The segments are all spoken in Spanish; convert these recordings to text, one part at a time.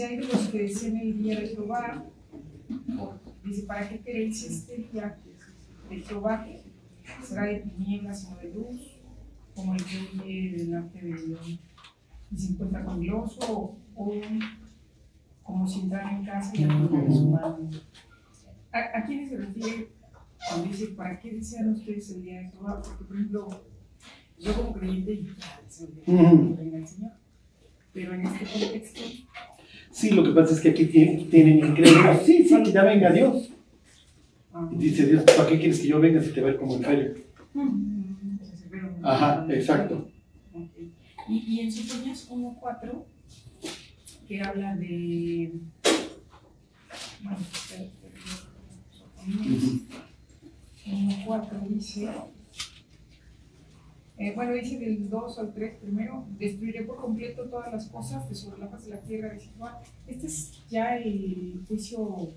de los que decían el día de Jehová, dice, ¿para qué queréis este día de Jehová? Será de tinieblas no de luz, como el que huye delante de Dios y se encuentra con Dios o, o como si entrara en casa y la de su mano. ¿A, ¿A quiénes se refiere cuando dice, ¿para qué desean ustedes el día de Jehová? Porque, por ejemplo, yo como creyente, y se olvida el Señor. Pero en este contexto. Sí, lo que pasa es que aquí tienen, tienen creer, sí, sí, que ya venga Dios. ah, Y dice Dios, ¿para qué quieres que yo venga si te va a ir como en feria? Ajá, exacto. Y, y en Sofonías 1.4, que habla de. Bueno, espera, espera, Sofonías 1.4 dice. Eh, bueno, dice del 2 al 3 primero, destruiré por completo todas las cosas de sobre la faz de la tierra, Juan. Este es ya el juicio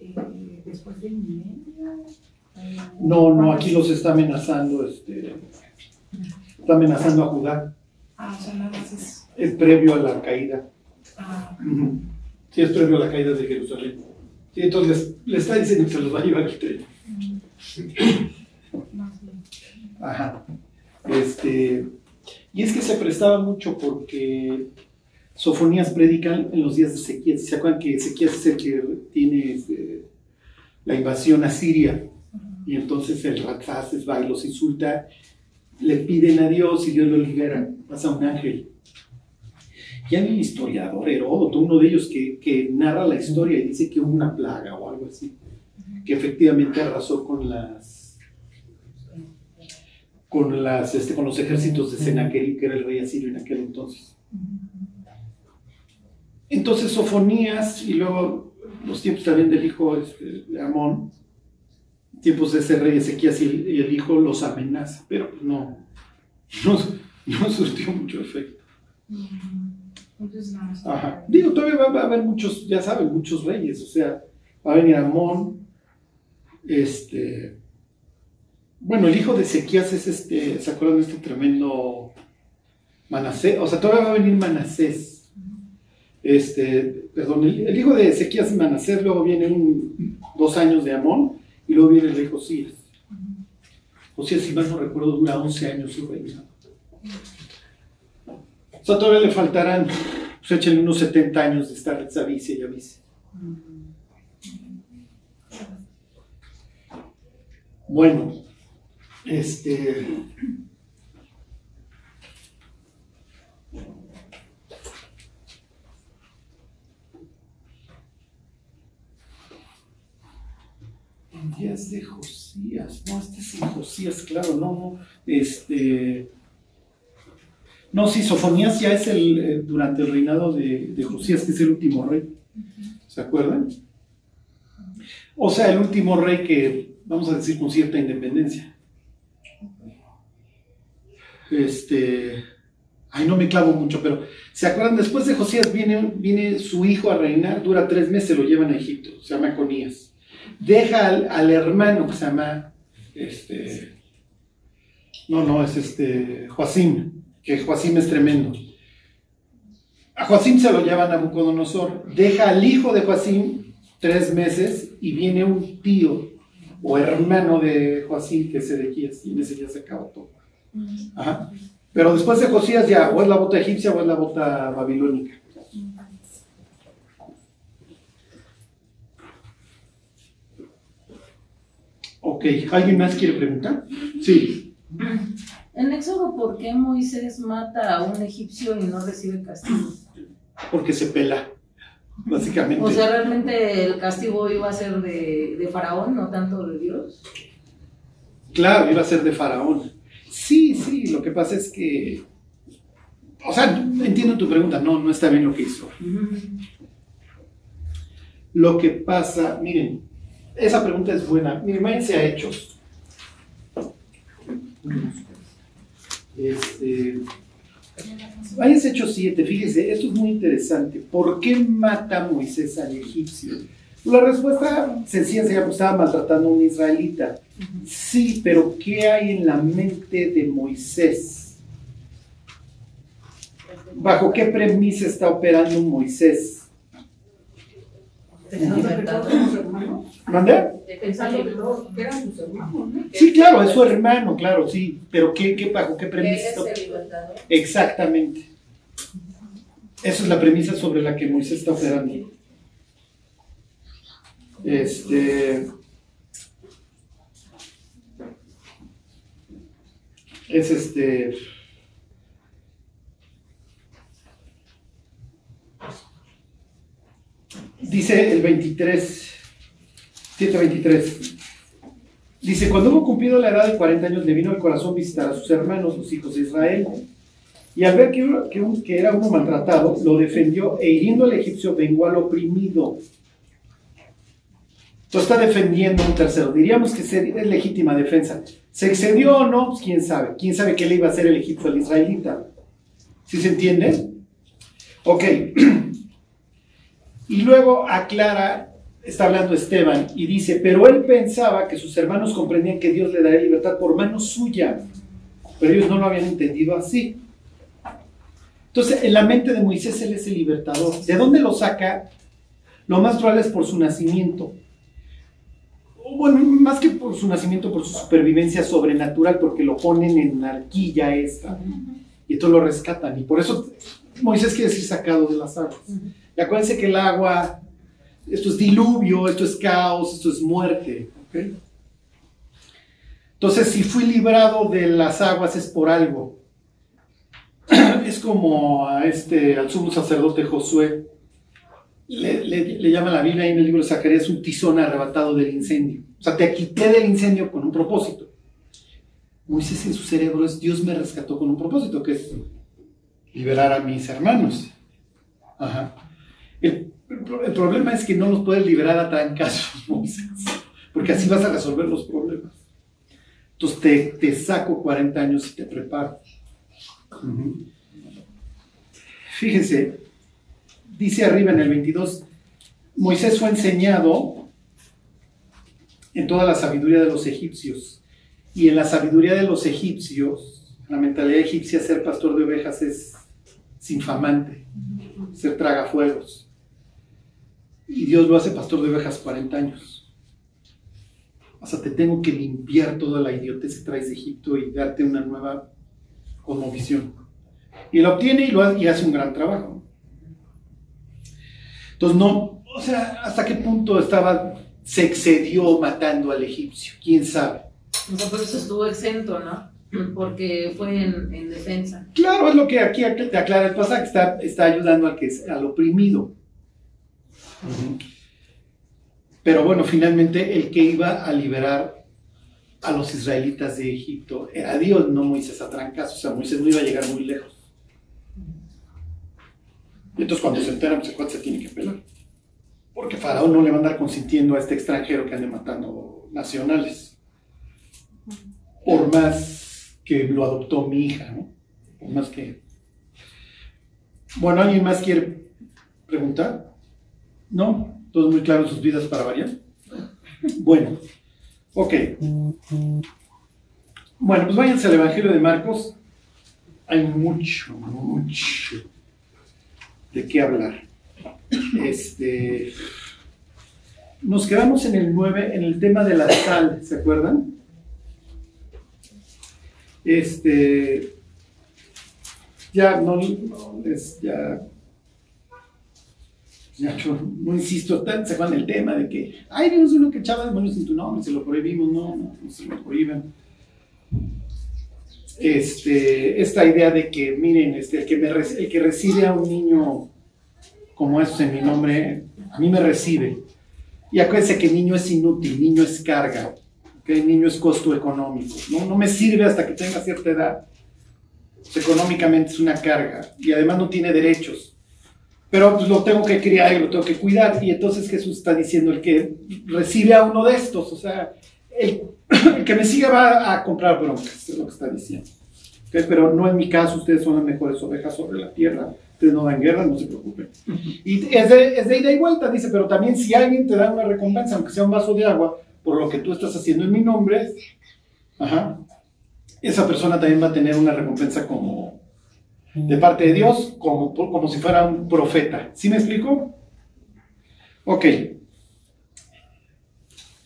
eh, después del milenio. eh, No, no, aquí los está amenazando, este, está amenazando a Judá. Ah, o sea, nada más es. Es previo a la caída. Ah. Sí, es previo a la caída de Jerusalén. Sí, entonces le está diciendo que se los va a llevar el tren. bien. Ajá. Este, y es que se prestaba mucho porque Sofonías predican en los días de Ezequías. ¿Se acuerdan que Ezequías es el que tiene este, la invasión a Siria? Y entonces el Ratfaz va y los insulta, le piden a Dios y Dios lo libera, pasa un ángel. Y hay un historiador, Heródoto, uno de ellos, que, que narra la historia y dice que hubo una plaga o algo así, que efectivamente arrasó con las con las este, con los ejércitos de Sennacherib, que era el rey asirio en aquel entonces. Entonces Sofonías y luego los tiempos también del hijo este, de Amón, tiempos de ese rey Ezequías y el, hijo los amenaza, pero pues no, no, no surtió mucho efecto. Ajá. Digo, todavía va, va a haber muchos, ya saben, muchos reyes, o sea, va a venir Amón, este, bueno, el hijo de Ezequías es este, ¿se acuerdan de este tremendo Manasés? O sea, todavía va a venir Manasés. Este, perdón, el, hijo de Ezequías es Manasés, luego viene un, dos años de Amón y luego viene el rey Josías. Josías, si mal no recuerdo, dura 11 años su reino. O sea, todavía le faltarán, pues échenle unos 70 años de estar Zavice y Avice. Bueno, este. En días de Josías, no, este es en Josías, claro, no, no, este. No, sí, Sofonías ya es el, eh, durante el reinado de, de Josías, que es el último rey. ¿Se acuerdan? O sea, el último rey que, vamos a decir, con cierta independencia. Este. Ay, no me clavo mucho, pero ¿se acuerdan? Después de Josías viene, viene su hijo a reinar, dura tres meses, lo llevan a Egipto, se llama Conías. Deja al, al hermano que se llama. Este. No, no, es este. Joacim, que Joacim es tremendo. A Joacim se lo llevan a Nabucodonosor. Deja al hijo de Joacim tres meses y viene un tío o hermano de Joacim que es Ezequías y en ese ya se acabó todo. Ajá. Pero después de Josías ya o es la bota egipcia o es la bota babilónica. Ok, ¿alguien más quiere preguntar? Sí. En Éxodo, ¿por qué Moisés mata a un egipcio y no recibe castigo? Porque se pela, básicamente. O sea, realmente el castigo iba a ser de, de Faraón, no tanto de Dios. Claro, iba a ser de Faraón. Sí, sí, lo que pasa es que. O sea, entiendo tu pregunta, no, no está bien lo que hizo. Lo que pasa, miren, esa pregunta es buena. Miren, váyanse a Hechos. Este, váyanse a Hechos 7, fíjense, esto es muy interesante. ¿Por qué mata Moisés al egipcio? La respuesta sencilla sería que estaba maltratando a un israelita. Sí, pero ¿qué hay en la mente de Moisés? ¿Bajo qué premisa está operando Moisés? ¿Mande? Pensando que eran sus hermanos, ¿no? Sí, claro, es su hermano, claro, sí. Pero ¿qué, qué, ¿bajo qué premisa. Exactamente. Esa es la premisa sobre la que Moisés está operando. Este. Es este. Dice el 23, 123. Dice, cuando hubo cumplido la edad de 40 años, le vino al corazón visitar a sus hermanos, los hijos de Israel. Y al ver que, era uno maltratado, lo defendió e hiriendo al egipcio vengó al oprimido. Entonces está defendiendo un tercero. Diríamos que es legítima defensa. ¿Se excedió o no? Pues quién sabe. ¿Quién sabe qué le iba a hacer el egipcio al israelita? ¿Sí se entiende? Ok. Y luego aclara, está hablando Esteban, y dice, pero él pensaba que sus hermanos comprendían que Dios le daría libertad por mano suya, pero ellos no lo habían entendido así. Entonces, en la mente de Moisés él es el libertador. ¿De dónde lo saca? Lo más probable es por su nacimiento. Bueno, más que por su nacimiento, por su supervivencia sobrenatural, porque lo ponen en la arquilla esta. Y entonces lo rescatan. Y por eso Moisés quiere decir sacado de las aguas. Y acuérdense que el agua, esto es diluvio, esto es caos, esto es muerte. Entonces, si fui librado de las aguas es por algo. Es como a este, al sumo sacerdote Josué. Le, le- le llama la Biblia ahí en el libro de Zacarías un tizón arrebatado del incendio. O sea, te quité del incendio con un propósito. Moisés en su cerebro es Dios me rescató con un propósito, que es liberar a mis hermanos. Ajá. El, el pro- el problema es que no los puedes liberar a trancazos, Moisés, porque así vas a resolver los problemas. Entonces te, te saco 40 años y te preparo. Fíjense, dice arriba en el 22, Moisés fue enseñado en toda la sabiduría de los egipcios. Y en la sabiduría de los egipcios, la mentalidad egipcia, ser pastor de ovejas es infamante, ser tragafuegos. Y Dios lo hace pastor de ovejas 40 años. O sea, te tengo que limpiar toda la idiotez que traes de Egipto y darte una nueva cosmovisión. Y lo obtiene y, lo hace, y hace un gran trabajo. Entonces, no, o sea, ¿hasta qué punto estaba, se excedió matando al egipcio? ¿Quién sabe? O sea, por eso estuvo exento, ¿no? Porque fue en, en defensa. Claro, es lo que aquí te aclara el pasaje, está, está ayudando al, que, al oprimido. Pero bueno, finalmente el que iba a liberar a los israelitas de Egipto era Dios, no Moisés a trancas, o sea, Moisés no iba a llegar muy lejos. Y entonces cuando se enteran, pues el se tiene que pelar. Porque Faraón no le va a andar consintiendo a este extranjero que ande matando nacionales. Por más que lo adoptó mi hija, ¿no? Por más que... Bueno, ¿alguien más quiere preguntar? ¿No? ¿Todos muy claros sus vidas para variar? Bueno, ok. Bueno, pues váyanse al Evangelio de Marcos. Hay mucho, mucho de qué hablar. Este, nos quedamos en el 9, en el tema de la sal, ¿se acuerdan? Este, ya no, no les, ya, ya no insisto se acuerdan el tema de que, ay, vimos uno que echaba demonios en tu nombre, se lo prohibimos, no, no, se lo prohíben. Este, esta idea de que, miren, este, el, que el que recibe a un niño como estos en mi nombre, a mí me recibe. Y acuérdense que niño es inútil, niño es carga, ¿ok? niño es costo económico. ¿no? no me sirve hasta que tenga cierta edad. Pues, económicamente es una carga y además no tiene derechos. Pero pues, lo tengo que criar y lo tengo que cuidar. Y entonces Jesús está diciendo el que recibe a uno de estos, o sea, el, el que me siga va a comprar broncas, es lo que está diciendo. Pero no en mi caso, ustedes son las mejores ovejas sobre la tierra. Ustedes no dan guerra, no se preocupen. Y es de, es de ida y vuelta, dice, pero también si alguien te da una recompensa, aunque sea un vaso de agua, por lo que tú estás haciendo en mi nombre, ajá, esa persona también va a tener una recompensa como, de parte de Dios como, como si fuera un profeta. ¿Sí me explico? Ok.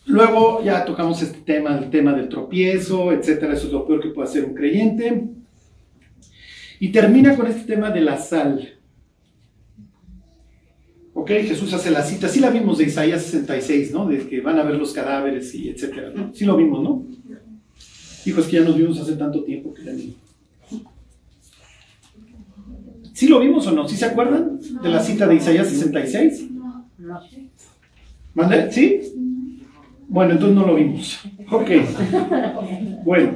Luego ya tocamos este tema, el tema del tropiezo, etcétera. Eso es lo peor que puede hacer un creyente. Y termina con este tema de la sal. Ok, Jesús hace la cita. Sí la vimos de Isaías 66, ¿no? De que van a ver los cadáveres y etcétera. Sí lo vimos, ¿no? Hijos que ya nos vimos hace tanto tiempo que ya ni. ¿Sí lo vimos o no? ¿Sí se acuerdan de la cita de Isaías 66? ¿Mande? ¿Sí? Bueno, entonces no lo vimos. Ok. Bueno.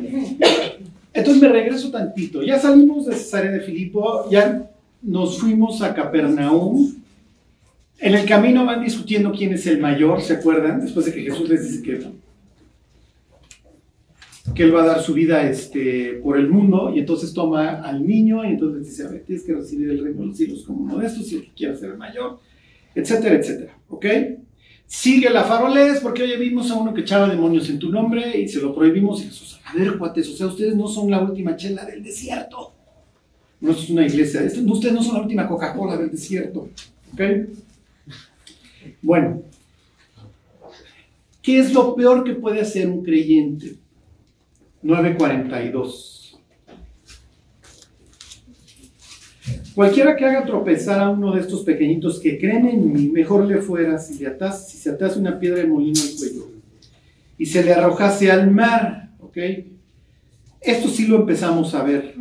Entonces me regreso tantito. Ya salimos de Cesarea de Filipo, ya nos fuimos a Capernaum. En el camino van discutiendo quién es el mayor, ¿se acuerdan? Después de que Jesús les dice que, él va a dar su vida este, por el mundo, y entonces toma al niño, y entonces dice, a ver, tienes que recibir el reino de los cielos como uno de estos, si el que quiera ser el mayor, etcétera, etcétera. ¿Ok? Sigue la farolés, porque hoy vimos a uno que echaba demonios en tu nombre y se lo prohibimos. Y Jesús, a ver, cuates, o sea, ustedes no son la última chela del desierto. No es una iglesia, ustedes no son la última Coca-Cola del desierto. ¿Ok? Bueno, ¿qué es lo peor que puede hacer un creyente? 942. Cualquiera que haga tropezar a uno de estos pequeñitos que creen en mí, mejor le fuera si, le atas, si se atase una piedra de molino al cuello y se le arrojase al mar, ¿ok? Esto sí lo empezamos a ver,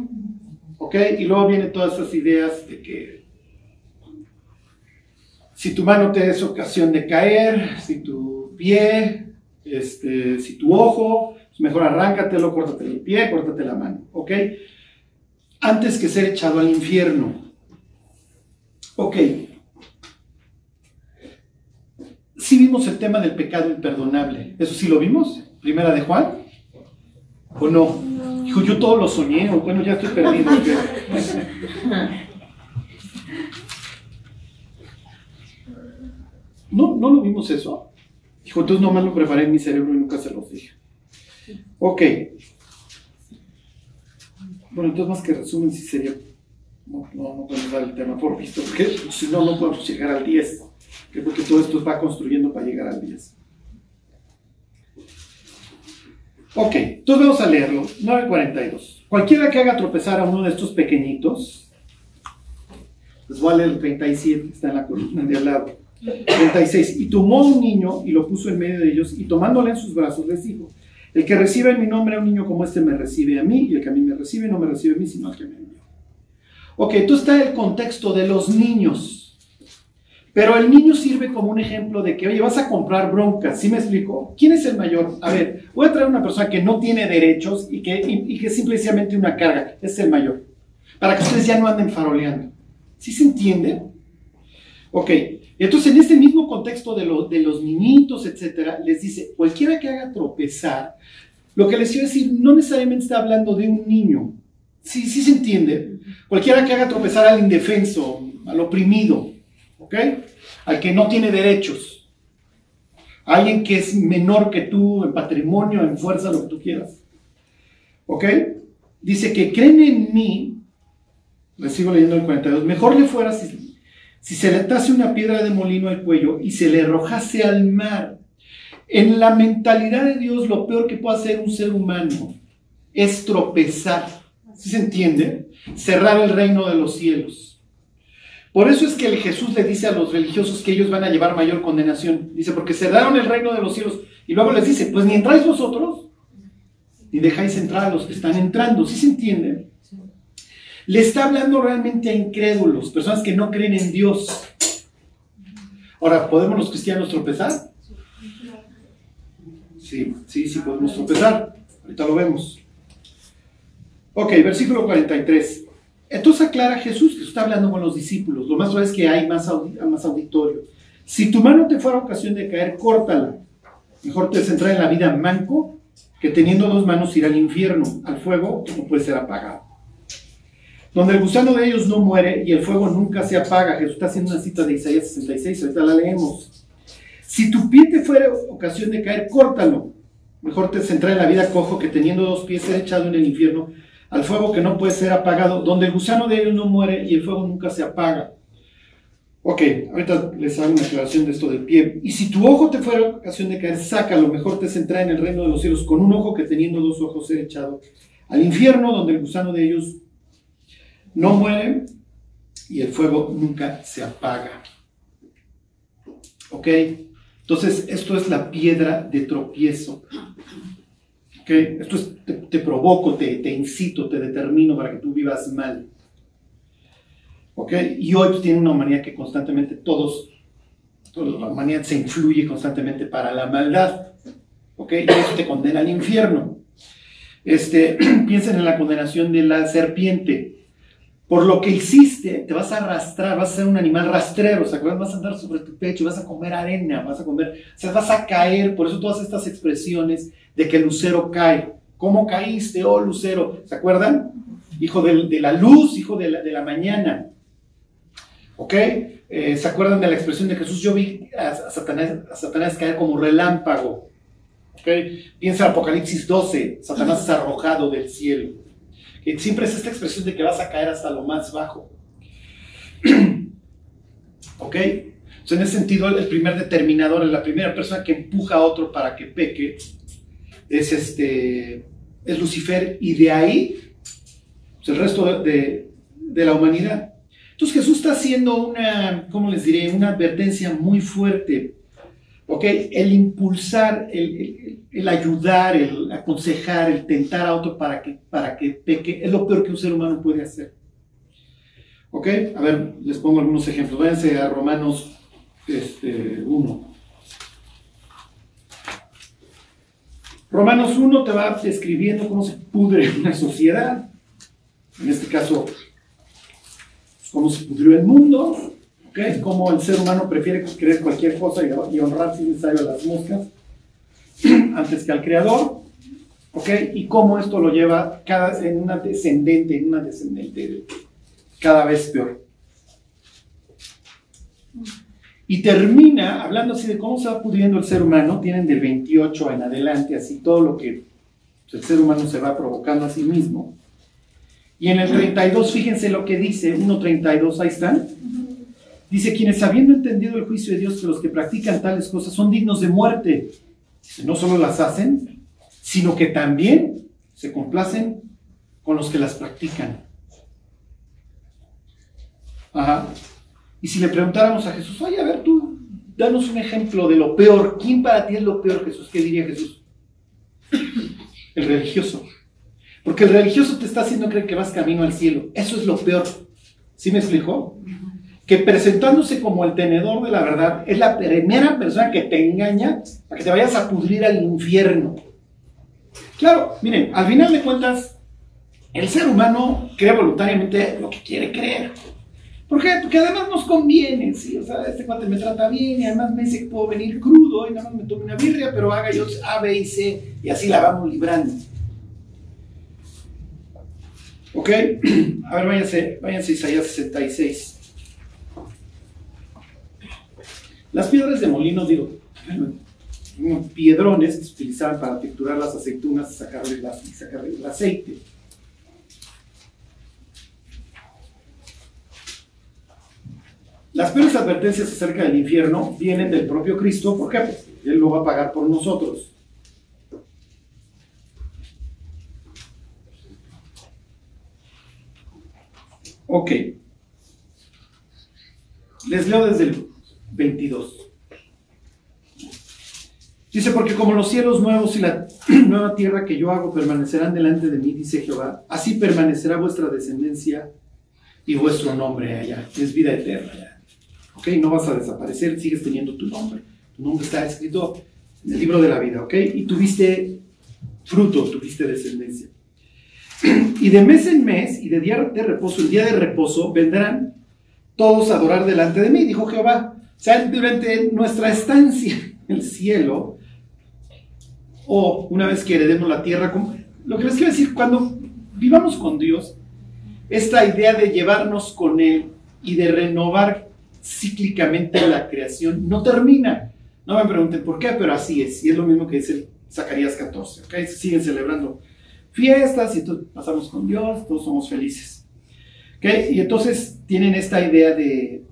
¿ok? Y luego vienen todas esas ideas de que si tu mano te es ocasión de caer, si tu pie, este, si tu ojo, pues mejor arráncatelo, córtate el pie, córtate la mano, ¿ok? Antes que ser echado al infierno. Ok. Sí vimos el tema del pecado imperdonable. ¿Eso sí lo vimos? Primera de Juan. ¿O no? Dijo, yo todo lo soñé, o bueno, ya estoy perdido. No, no lo vimos eso. Dijo, entonces nomás lo preparé en mi cerebro y nunca se los dije. Ok. Bueno, entonces más que resumen, sí sería no, no, no podemos dar el tema por visto, porque si no, no podemos llegar al 10, porque todo esto va construyendo para llegar al 10. Ok, entonces vamos a leerlo. 9.42. Cualquiera que haga tropezar a uno de estos pequeñitos, a leer el 37, está en la columna de al lado. 36. Y tomó un niño y lo puso en medio de ellos, y tomándole en sus brazos les dijo, el que recibe en mi nombre a un niño como este me recibe a mí, y el que a mí me recibe no me recibe a mí, sino al que me. Ok, tú está el contexto de los niños. Pero el niño sirve como un ejemplo de que, oye, vas a comprar broncas, ¿sí me explico? ¿Quién es el mayor? A ver, voy a traer una persona que no tiene derechos y que, y, que es simplemente una carga, es el mayor. Para que ustedes ya no anden faroleando. ¿Sí se entiende? Ok, entonces en este mismo contexto de, de los niñitos, etcétera, les dice, cualquiera que haga tropezar, lo que les quiero decir no necesariamente está hablando de un niño, Sí, sí se entiende. Cualquiera que haga tropezar al indefenso, al oprimido, ¿ok? Al que no tiene derechos. Alguien que es menor que tú en patrimonio, en fuerza, lo que tú quieras. ¿Ok? Dice que creen en mí. Le sigo leyendo el 42. Mejor le fuera si, si se le atase una piedra de molino al cuello y se le arrojase al mar. En la mentalidad de Dios, lo peor que puede hacer un ser humano es tropezar ¿Sí se entiende? Cerrar el reino de los cielos. Por eso es que el Jesús le dice a los religiosos que ellos van a llevar mayor condenación. Dice, porque cerraron el reino de los cielos. Y luego les dice, pues ni entráis vosotros, ni dejáis entrar a los que están entrando. ¿Sí se entiende? Le está hablando realmente a incrédulos, personas que no creen en Dios. Ahora, ¿podemos los cristianos tropezar? Sí, sí, sí podemos tropezar. Ahorita lo vemos. Ok, versículo 43. Entonces aclara Jesús que está hablando con los discípulos. Lo más probable es que hay más, más auditorio. Si tu mano te fuera ocasión de caer, córtala. Mejor te centrar en la vida manco que teniendo dos manos ir al infierno, al fuego que no puede ser apagado. Donde el gusano de ellos no muere y el fuego nunca se apaga. Jesús está haciendo una cita de Isaías 66, ahorita la leemos. Si tu pie te fuera ocasión de caer, córtalo. Mejor te centrar en la vida cojo que teniendo dos pies ser echado en el infierno al fuego que no puede ser apagado, donde el gusano de ellos no muere y el fuego nunca se apaga. Ok, ahorita les hago una aclaración de esto del pie. Y si tu ojo te fuera ocasión de caer, saca, lo mejor te centra en el reino de los cielos con un ojo que teniendo dos ojos ser echado al infierno, donde el gusano de ellos no muere y el fuego nunca se apaga. ¿Ok? Entonces, esto es la piedra de tropiezo. ¿Ok? Esto es, te, provoco, te, te, incito, te determino para que tú vivas mal. ¿Ok? Y hoy pues, tiene una humanidad que constantemente todos, la humanidad se influye constantemente para la maldad. ¿Ok? Y eso te condena al infierno. Este, piensen en la condenación de la serpiente por lo que hiciste, te vas a arrastrar, vas a ser un animal rastrero, ¿se acuerdan? Vas a andar sobre tu pecho, vas a comer arena, vas a comer, o sea, vas a caer, por eso todas estas expresiones de que lucero cae. ¿Cómo caíste, oh lucero? ¿Se acuerdan? Hijo de, la luz, hijo de la, mañana. ¿Ok? Eh, ¿Se acuerdan de la expresión de Jesús? Yo vi a, Satanás, a Satanás caer como relámpago. ¿Ok? Piensa Apocalipsis 12, Satanás es arrojado del cielo siempre es esta expresión de que vas a caer hasta lo más bajo. ¿Ok? en ese sentido, el primer determinador, la primera persona que empuja a otro para que peque, es, este, es Lucifer, y de ahí pues, el resto de, de, la humanidad. Entonces Jesús está haciendo una, ¿cómo les diré? Una advertencia muy fuerte. ¿Ok? El impulsar, el, el ayudar, el aconsejar, el tentar a otro para que, para que peque, es lo peor que un ser humano puede hacer. ¿Ok? A ver, les pongo algunos ejemplos. Váyanse a Romanos este, 1. Romanos 1 te va describiendo cómo se pudre una sociedad. En este caso, cómo se pudrió el mundo. ¿Ok? Cómo el ser humano prefiere creer cualquier cosa y, honrar sin necesario a las moscas. antes que al creador, ¿ok? Y cómo esto lo lleva cada, en una descendente, en una descendente cada vez peor. Y termina hablando así de cómo se va pudriendo el ser humano, tienen del 28 en adelante, así todo lo que el ser humano se va provocando a sí mismo. Y en el 32, fíjense lo que dice, 1.32, ahí están. Dice, quienes habiendo entendido el juicio de Dios que los que practican tales cosas son dignos de muerte, no solo las hacen, sino que también se complacen con los que las practican. Ajá. Y si le preguntáramos a Jesús, oye, a ver tú, danos un ejemplo de lo peor. ¿Quién para ti es lo peor, Jesús? ¿Qué diría Jesús? El religioso. Porque el religioso te está haciendo creer que vas camino al cielo. Eso es lo peor. ¿Sí me explicó? que presentándose como el tenedor de la verdad es la primera persona que te engaña para que te vayas a pudrir al infierno. Claro, miren, al final de cuentas, el ser humano crea voluntariamente lo que quiere creer. ¿Por qué? Porque además nos conviene, ¿sí? O sea, este cuate me trata bien y además me dice que puedo venir crudo y nada más me tome una birria, pero haga yo A, B y C y así la vamos librando. ¿Ok? A ver, váyanse, váyanse Isaías 66. Las piedras de molino, digo, piedrones que se utilizaban para triturar las aceitunas y sacarle, el aceite. Las peores advertencias acerca del infierno vienen del propio Cristo, ¿por qué? Pues Él lo va a pagar por nosotros. Ok. Les leo desde el 22. Dice, porque como los cielos nuevos y la nueva tierra que yo hago permanecerán delante de mí, dice Jehová, así permanecerá vuestra descendencia y vuestro nombre allá. Es vida eterna. ¿Ok? No vas a desaparecer, sigues teniendo tu nombre. Tu nombre está escrito en el libro de la vida. ¿Ok? Y tuviste fruto, tuviste descendencia. Y de mes en mes y de día de reposo, el día de reposo, vendrán todos a adorar delante de mí, dijo Jehová. O sea, durante nuestra estancia en el cielo, o una vez que heredemos la tierra, lo que les quiero decir, cuando vivamos con Dios, esta idea de llevarnos con Él y de renovar cíclicamente la creación no termina. No me pregunten por qué, pero así es. Y es lo mismo que dice Zacarías 14. ¿okay? Siguen celebrando fiestas y entonces pasamos con Dios, todos somos felices. ¿Ok? Y entonces tienen esta idea de,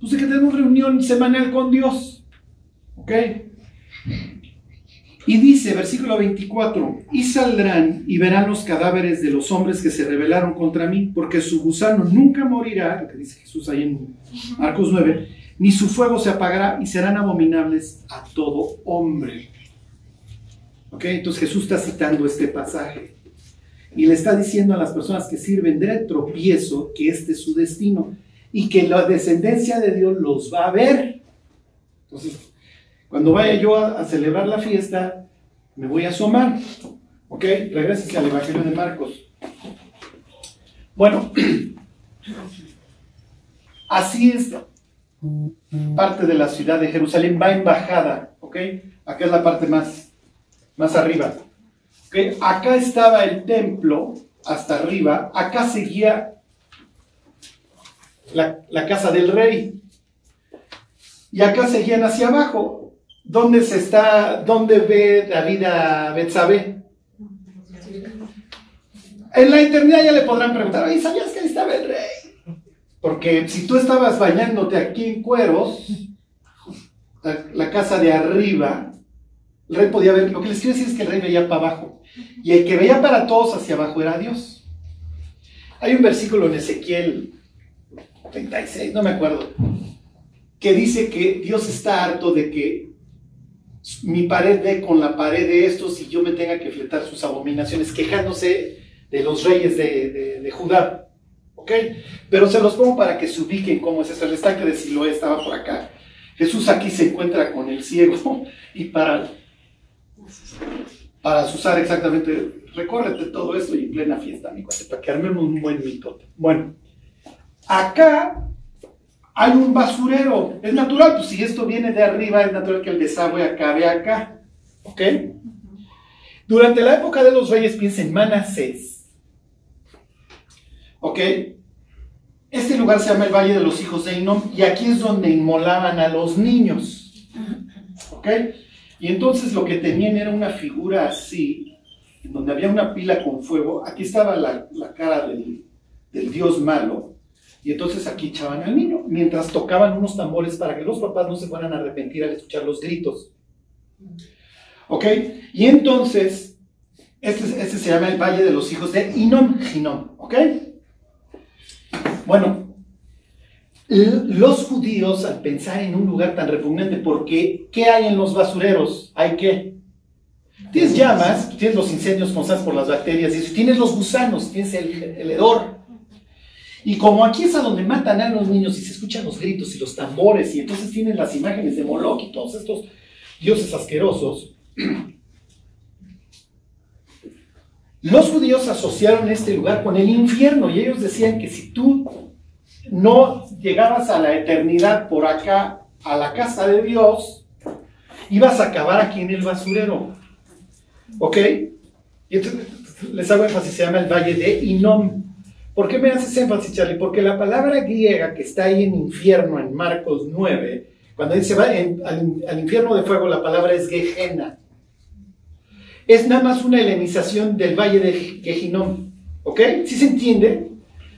pues de que tenemos reunión semanal con Dios. ¿Ok? Y dice, versículo 24, y saldrán y verán los cadáveres de los hombres que se rebelaron contra mí, porque su gusano nunca morirá, lo que dice Jesús ahí en Marcos 9, ni su fuego se apagará y serán abominables a todo hombre. ¿Ok? Entonces Jesús está citando este pasaje y le está diciendo a las personas que sirven de tropiezo que este es su destino y que la descendencia de Dios los va a ver. Entonces, cuando vaya yo a, celebrar la fiesta, me voy a asomar. ¿Ok? Regrese al Evangelio de Marcos. Bueno, así es parte de la ciudad de Jerusalén, va en bajada. ¿Ok? Acá es la parte más, más arriba. ¿Ok? Acá estaba el templo, hasta arriba. Acá seguía la, la casa del rey. Y acá seguían hacia abajo. ¿Dónde se está, dónde ve David a Betsabé? En la eternidad ya le podrán preguntar, ¿y sabías que ahí estaba el rey? Porque si tú estabas bañándote aquí en cueros, la, casa de arriba, el rey podía ver, lo que les quiero decir es que el rey veía para abajo, y el que veía para todos hacia abajo era Dios. Hay un versículo en Ezequiel 36, no me acuerdo, que dice que Dios está harto de que mi pared ve con la pared de estos y yo me tenga que fletar sus abominaciones, quejándose de los reyes de, Judá. ¿Ok? Pero se los pongo para que se ubiquen cómo es eso. El estanque de Siloé estaba por acá. Jesús aquí se encuentra con el ciego y para, para usar exactamente, recórrete todo esto y en plena fiesta, mi cuate, para que armemos un buen mitote. Bueno, acá hay un basurero. Es natural, pues si esto viene de arriba, es natural que el desagüe acabe acá. ¿Ok? Durante la época de los reyes, piensen, Manasés. ¿Ok? Este lugar se llama el Valle de los Hijos de Inom y aquí es donde inmolaban a los niños. ¿Ok? Y entonces lo que tenían era una figura así, en donde había una pila con fuego. Aquí estaba la, cara del, del dios malo y entonces aquí echaban al niño, mientras tocaban unos tambores para que los papás no se fueran a arrepentir al escuchar los gritos. ¿Ok? Y entonces, este, este se llama el Valle de los Hijos de Inom Ginom. ¿Ok? Bueno, los judíos al pensar en un lugar tan repugnante, porque ¿qué hay en los basureros? ¿Hay qué? Tienes llamas, tienes los incendios constantes por las bacterias, tienes los gusanos, tienes el, el hedor, y como aquí es a donde matan a los niños y se escuchan los gritos y los tambores y entonces tienen las imágenes de Moloch y todos estos dioses asquerosos, los judíos asociaron este lugar con el infierno y ellos decían que si tú no llegabas a la eternidad por acá, a la casa de Dios, ibas a acabar aquí en el basurero. ¿Ok? Y entonces les hago énfasis, se llama el Valle de Inom. ¿Por qué me haces énfasis, Charlie? Porque la palabra griega que está ahí en infierno, en Marcos 9, cuando dice va al, infierno de fuego, la palabra es Gehenna. Es nada más una helenización del valle de Gehinom. ¿Ok? ¿Sí se entiende?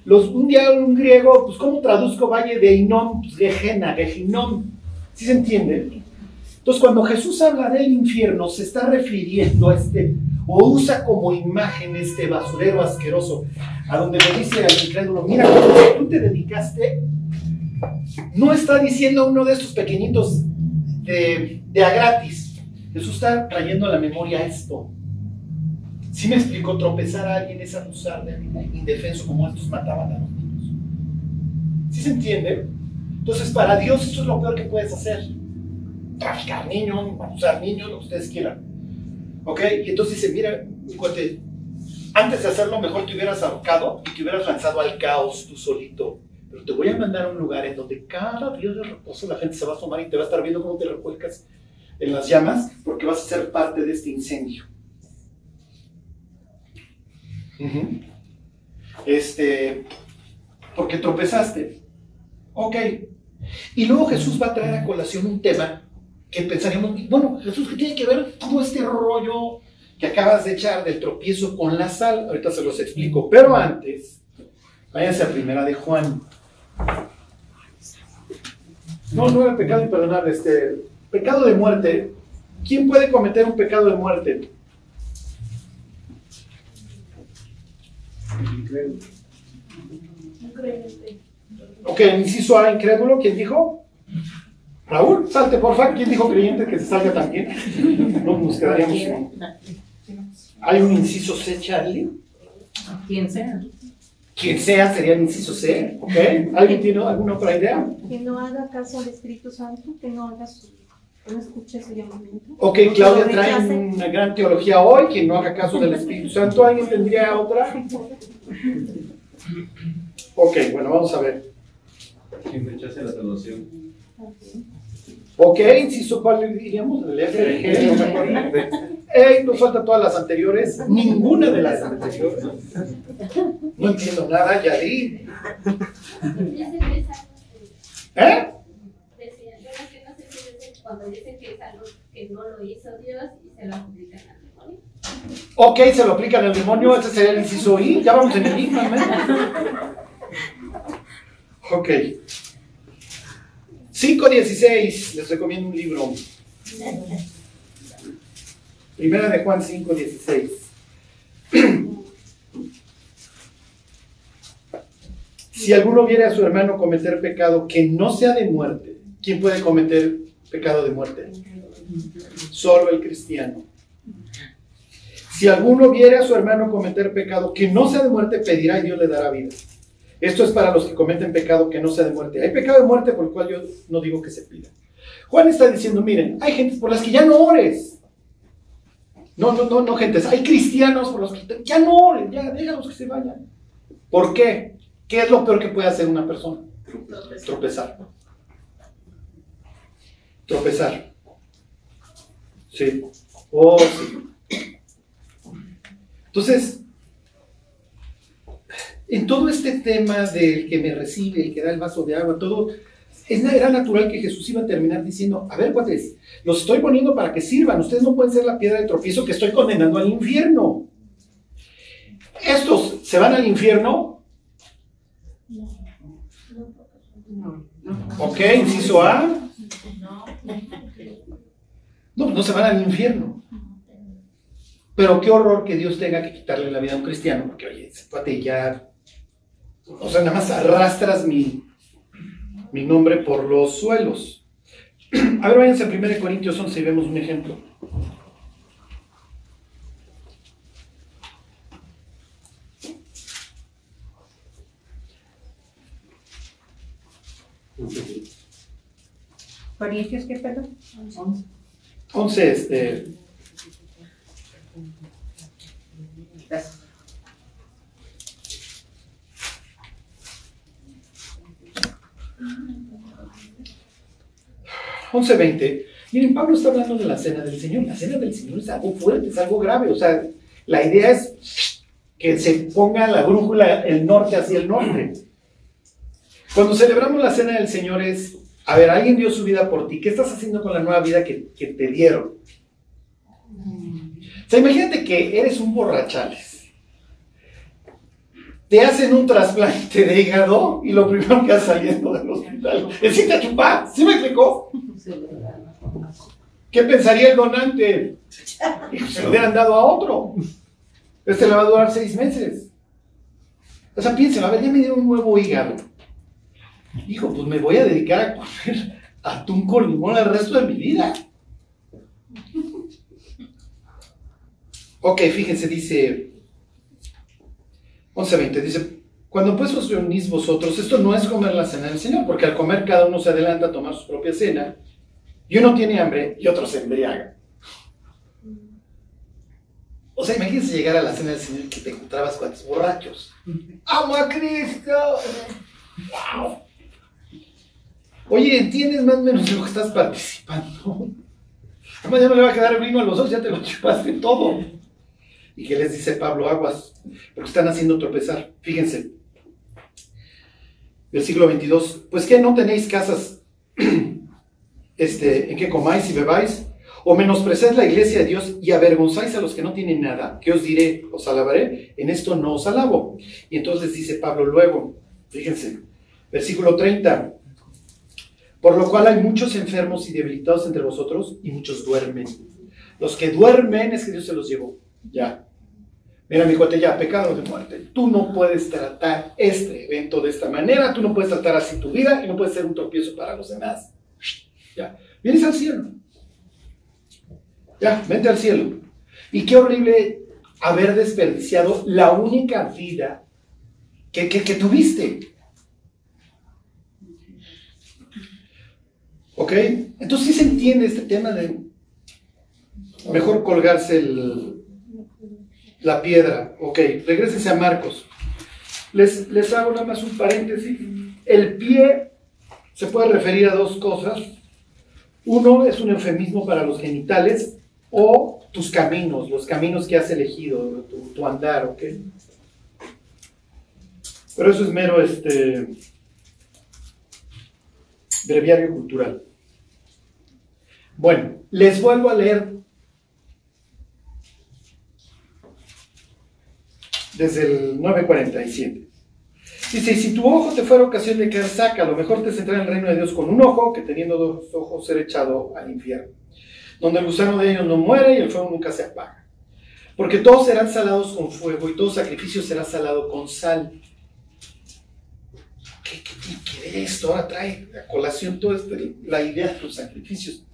Un día un griego, pues ¿cómo traduzco valle de Inom? Pues Gehenna, Gehinom. ¿Sí se entiende? Entonces cuando Jesús habla del infierno, se está refiriendo a este o usa como imagen este basurero asqueroso, a donde le dice al incrédulo, mira, tú te dedicaste, no está diciendo uno de estos pequeñitos de, a gratis. Jesús está trayendo a la memoria esto. Si me explico, tropezar a alguien es abusar de alguien indefenso como estos mataban a los niños. ¿Sí se entiende? Entonces, para Dios esto es lo peor que puedes hacer. Traficar niños, abusar niños, lo que ustedes quieran. ¿Ok? Y entonces dice, mira, cuate, antes de hacerlo mejor te hubieras ahorcado y te hubieras lanzado al caos tú solito. Pero te voy a mandar a un lugar en donde cada día de reposo la gente se va a asomar y te va a estar viendo cómo te revuelcas en las llamas porque vas a ser parte de este incendio. Este, porque tropezaste. Ok. Y luego Jesús va a traer a colación un tema que pensaríamos, bueno, Jesús, ¿qué tiene que ver todo este rollo que acabas de echar del tropiezo con la sal. Ahorita se los explico. Pero antes, váyanse a primera de Juan. No, no era pecado imperdonable, este, pecado de muerte. ¿Quién puede cometer un pecado de muerte? Ok, inciso A, incrédulo, ¿quién dijo? Raúl, salte por favor. ¿Quién dijo creyente que se salga también? No nos quedaríamos. Hay un inciso C, Charlie. Quien sea. Quien sea sería el inciso C, ¿ok? ¿Alguien tiene alguna otra idea? Que no haga caso al Espíritu Santo, que no haga su, que no escuche su llamamiento. Ok, Claudia trae una gran teología hoy, que no haga caso del Espíritu Santo. ¿Alguien tendría otra? Ok, bueno, vamos a ver. Quien rechace la salvación. Ok, inciso, ¿cuál diríamos? El F, el G, no me acuerdo. Ey, nos faltan todas las anteriores. Ninguna de las anteriores. No entiendo nada, ya di. Dicen que es algo ¿Eh? que decían, yo no que no sé si dicen cuando dicen que es algo que no lo hizo Dios y se lo aplican al demonio. Ok, se lo aplican al demonio, ese sería el inciso I. Ya vamos en el I, ¿no? Ok. 5.16, les recomiendo un libro. Primera de Juan 5.16. Si alguno viere a su hermano cometer pecado que no sea de muerte, ¿quién puede cometer pecado de muerte? Solo el cristiano. Si alguno viere a su hermano cometer pecado que no sea de muerte, pedirá y Dios le dará vida. Esto es para los que cometen pecado que no sea de muerte. Hay pecado de muerte por el cual yo no digo que se pida. Juan está diciendo, miren, hay gente por las que ya no ores. No, no, no, no, gentes. Hay cristianos por los que ya no oren, ya déjalos que se vayan. ¿Por qué? ¿Qué es lo peor que puede hacer una persona? Tropezar. Tropezar. Sí. Oh, sí. Entonces, en todo este tema del que me recibe, el que da el vaso de agua, todo, era natural que Jesús iba a terminar diciendo, a ver, cuates, los estoy poniendo para que sirvan, ustedes no pueden ser la piedra de tropiezo que estoy condenando al infierno. Estos se van al infierno, ok, inciso A. No, no se van al infierno. Pero qué horror que Dios tenga que quitarle la vida a un cristiano, porque oye, cuate ya. O sea, nada más arrastras mi, mi nombre por los suelos. A ver, váyanse a 1 Corintios 11 y vemos un ejemplo. Corintios, ¿qué perdón? 11, este. Once veinte. Miren, Pablo está hablando de la cena del Señor. La cena del Señor es algo fuerte, es algo grave. O sea, la idea es que se ponga la brújula el norte hacia el norte. Cuando celebramos la cena del Señor es, a ver, alguien dio su vida por ti. ¿Qué estás haciendo con la nueva vida que, te dieron? O sea, imagínate que eres un borrachales. Te hacen un trasplante de hígado y lo primero que haces saliendo del hospital es irte a chupar. ¿Sí me explicó? ¿Qué pensaría el donante? Se lo hubieran dado a otro. Este le va a durar seis meses. O sea, piensen, a ver, ya me dieron un nuevo hígado. Hijo, pues me voy a dedicar a comer atún con limón el resto de mi vida. Ok, fíjense, dice 11.20, dice, cuando pues os reunís vosotros, esto no es comer la cena del Señor, porque al comer cada uno se adelanta a tomar su propia cena, y uno tiene hambre y otro se embriaga. O sea, imagínense llegar a la cena del Señor que te encontrabas cuantos borrachos. ¡Amo a Cristo! ¡Wow! Oye, ¿entiendes más o menos lo que estás participando? Además ya no le va a quedar vino a los dos, ya te lo chupaste todo. ¿Y qué les dice Pablo Aguas? Porque están haciendo tropezar. Fíjense. Versículo 22. Pues que no tenéis casas este, en que comáis y bebáis. ¿O menospreciáis la iglesia de Dios y avergonzáis a los que no tienen nada? ¿Qué os diré? ¿Os alabaré? En esto no os alabo. Y entonces dice Pablo luego, fíjense, versículo 30. Por lo cual hay muchos enfermos y debilitados entre vosotros y muchos duermen. Los que duermen es que Dios se los llevó. Ya. Mira, mi cuate, ya, pecado de muerte. Tú no puedes tratar este evento de esta manera, tú no puedes tratar así tu vida y no puedes ser un tropiezo para los demás. Ya. Vienes al cielo. Ya, vente al cielo. Y qué horrible haber desperdiciado la única vida que, que, tuviste. ¿Ok? Entonces sí se entiende este tema de mejor colgarse la piedra. Ok, regresense a Marcos. Les, les hago nada más un paréntesis. El pie se puede referir a dos cosas. Uno es un eufemismo para los genitales o tus caminos, los caminos que has elegido, tu, tu andar, ¿ok? Pero eso es mero este, breviario cultural. Bueno, les vuelvo a leer desde el 947. Dice, y si tu ojo te fuera ocasión de quedar saca, lo mejor te centrará en el reino de Dios con un ojo, que teniendo dos ojos ser echado al infierno, donde el gusano de ellos no muere y el fuego nunca se apaga. Porque todos serán salados con fuego y todo sacrificio será salado con sal. ¿Qué, qué tiene que ver esto? Ahora trae a colación toda esta- la idea de los sacrificios.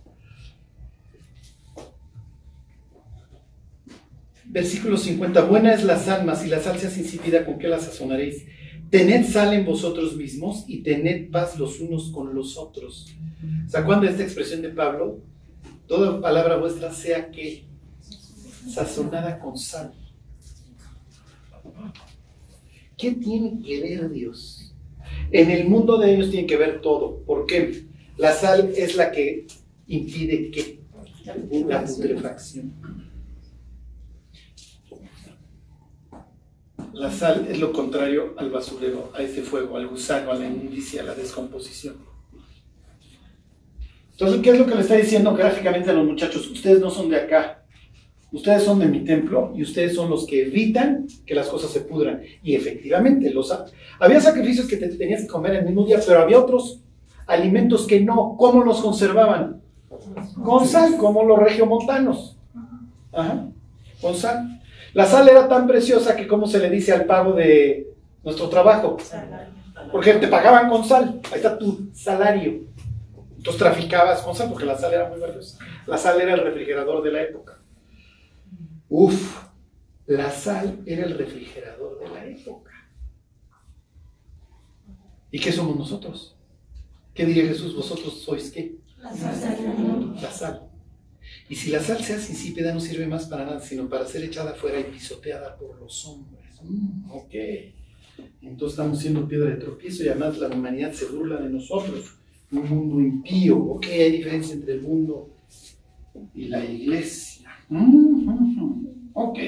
Versículo 50. Buena es la sal, mas si la sal se hace insípida, ¿con qué la sazonaréis? Tened sal en vosotros mismos y tened paz los unos con los otros. ¿Se esta expresión de Pablo? Toda palabra vuestra sea que sazonada con sal. ¿Qué tiene que ver Dios? En el mundo de ellos tiene que ver todo. ¿Por qué? La sal es la que impide que la putrefacción. La sal es lo contrario al basurero, a ese fuego, al gusano, a la inmundicia, a la descomposición. Entonces, ¿qué es lo que le está diciendo gráficamente a los muchachos? Ustedes no son de acá. Ustedes son de mi templo y ustedes son los que evitan que las cosas se pudran. Y efectivamente, los ha- había sacrificios que te tenías que comer el mismo día, pero había otros alimentos que no. ¿Cómo los conservaban? Con sal, como los regiomontanos. Ajá, con sal. La sal era tan preciosa que, ¿cómo se le dice al pago de nuestro trabajo? Porque te pagaban con sal. Ahí está tu salario. Entonces traficabas con sal porque la sal era muy valiosa. La sal era el refrigerador de la época. Uf, la sal era el refrigerador de la época. ¿Y qué somos nosotros? ¿Qué diría Jesús? ¿Vosotros sois qué? La sal. Y si la sal se hace insípida, no sirve más para nada, sino para ser echada fuera y pisoteada por los hombres. Mm, ok. Entonces estamos siendo piedra de tropiezo y además la humanidad se burla de nosotros. Un mundo impío. Ok, hay diferencia entre el mundo y la iglesia. Mm, mm, mm. Ok.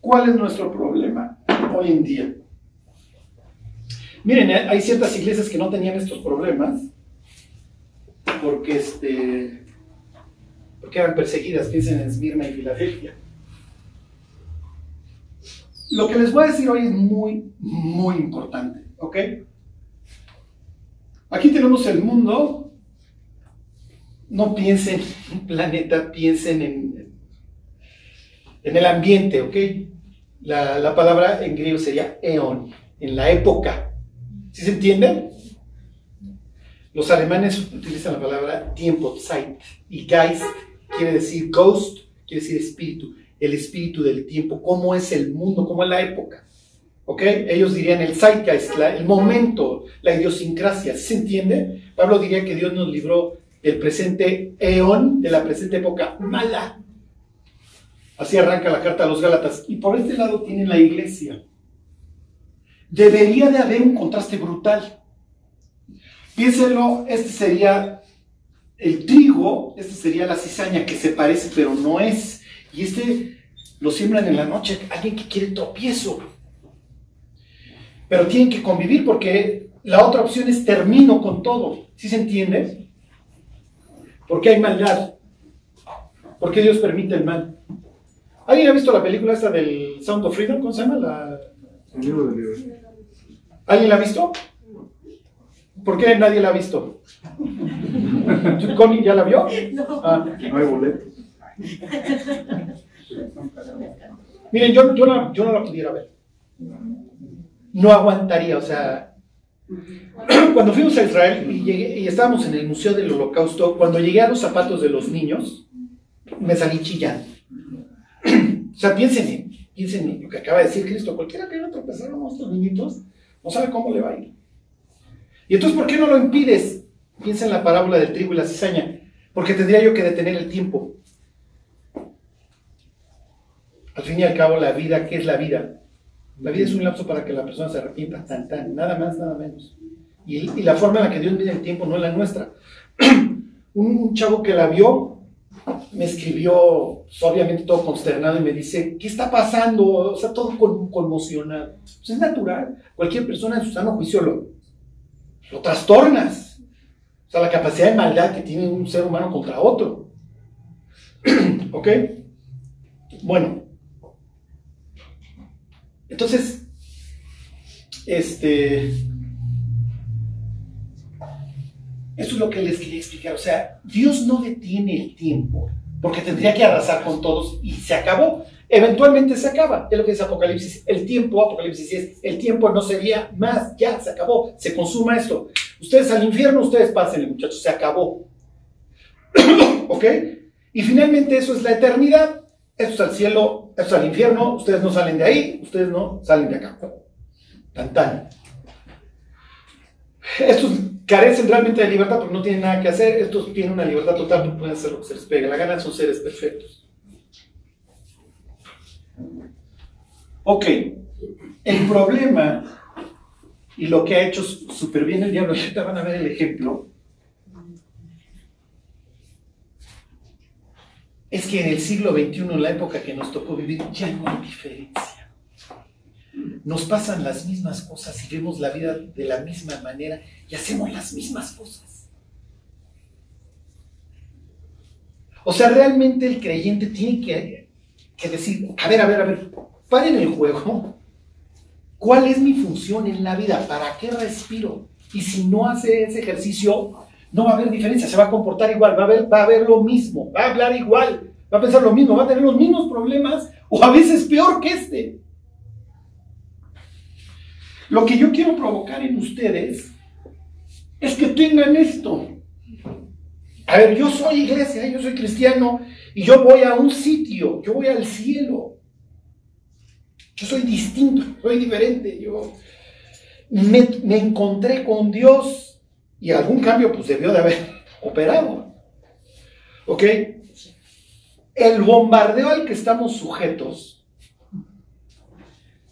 ¿Cuál es nuestro problema hoy en día? Miren, hay ciertas iglesias que no tenían estos problemas porque, este, porque eran perseguidas. Piensen en Esmirna y Filadelfia. Lo que les voy a decir hoy es muy, muy importante, ¿ok? Aquí tenemos el mundo. No piensen en un planeta, piensen en, en el ambiente, ¿ok? La, la palabra en griego sería eon, en la época. ¿Sí se entiende? Los alemanes utilizan la palabra tiempo, Zeit, y Geist quiere decir ghost, quiere decir espíritu, el espíritu del tiempo, cómo es el mundo, cómo es la época. ¿Ok? Ellos dirían el Zeitgeist, la- el momento, la idiosincrasia. ¿Sí se entiende? Pablo diría que Dios nos libró del presente eón, de la presente época mala. Así arranca la carta a los Gálatas. Y por este lado tienen la iglesia. Debería de haber un contraste brutal. Piénsenlo, este sería el trigo, este sería la cizaña que se parece pero no es. Y este lo siembran en la noche, alguien que quiere tropiezo. Pero tienen que convivir porque la otra opción es termino con todo. ¿Sí se entiende? ¿Por qué hay maldad? ¿Por qué Dios permite el mal? ¿Alguien ha visto la película esta del Sound of Freedom? ¿Cómo se llama? La... El libro de libertad. ¿Alguien la ha visto? ¿Por qué nadie la ha visto? ¿Connie ya la vio? Ah. No hay boletos. Miren, yo, yo, no, yo no la pudiera ver. No aguantaría, o sea, cuando fuimos a Israel y, llegué- y estábamos en el Museo del Holocausto, cuando llegué a los zapatos de los niños, me salí chillando. O sea, piensen en, piensen en lo que acaba de decir Cristo. Cualquiera que no tropezaron a estos niñitos, no sabe cómo le va a ir. Y entonces, ¿por qué no lo impides? Piensa en la parábola del trigo y la cizaña. Porque tendría yo que detener el tiempo. Al fin y al cabo, la vida, ¿qué es la vida? La vida es un lapso para que la persona se arrepienta, tan, tan, nada más, nada menos. Y, y la forma en la que Dios mide el tiempo no es la nuestra. un chavo que la vio me escribió, obviamente todo consternado, y me dice, ¿qué está pasando? O sea, todo con- conmocionado. Pues es natural. Cualquier persona en su sano juicio lo, lo trastornas. O sea, la capacidad de maldad que tiene un ser humano contra otro. ¿Ok? Bueno. Entonces, este, eso es lo que les quería explicar. O sea, Dios no detiene el tiempo, porque tendría que arrasar con todos y se acabó. Eventualmente se acaba. Es lo que dice Apocalipsis. El tiempo, Apocalipsis es, el tiempo no sería más, ya se acabó, se consuma esto. Ustedes al infierno, ustedes pasen, muchachos, se acabó. ¿Ok? Y finalmente eso es la eternidad. Esto es al cielo, esto es al infierno, ustedes no salen de ahí, ustedes no salen de acá. Tan tan. Estos carecen realmente de libertad porque no tienen nada que hacer, estos tienen una libertad total, pueden hacer lo que se les pegue la gana, son seres perfectos. Ok, el problema y lo que ha hecho súper bien el diablo, ahorita van a ver el ejemplo, es que en el siglo XXI, en la época que nos tocó vivir, ya no hay diferencia. Nos pasan las mismas cosas y vemos la vida de la misma manera y hacemos las mismas cosas. O sea, realmente el creyente tiene que, que decir, a ver, a ver, a ver, paren el juego. ¿Cuál es mi función en la vida? ¿Para qué respiro? Y si no hace ese ejercicio, no va a haber diferencia, se va a comportar igual, va a ver, va a ver lo mismo, va a hablar igual, va a pensar lo mismo, va a tener los mismos problemas o a veces peor que este. Lo que yo quiero provocar en ustedes es que tengan esto. A ver, yo soy iglesia, yo soy cristiano y yo voy a un sitio, yo voy al cielo. Yo soy distinto, soy diferente. Yo me, me encontré con Dios y algún cambio pues debió de haber operado. ¿Ok? El bombardeo al que estamos sujetos.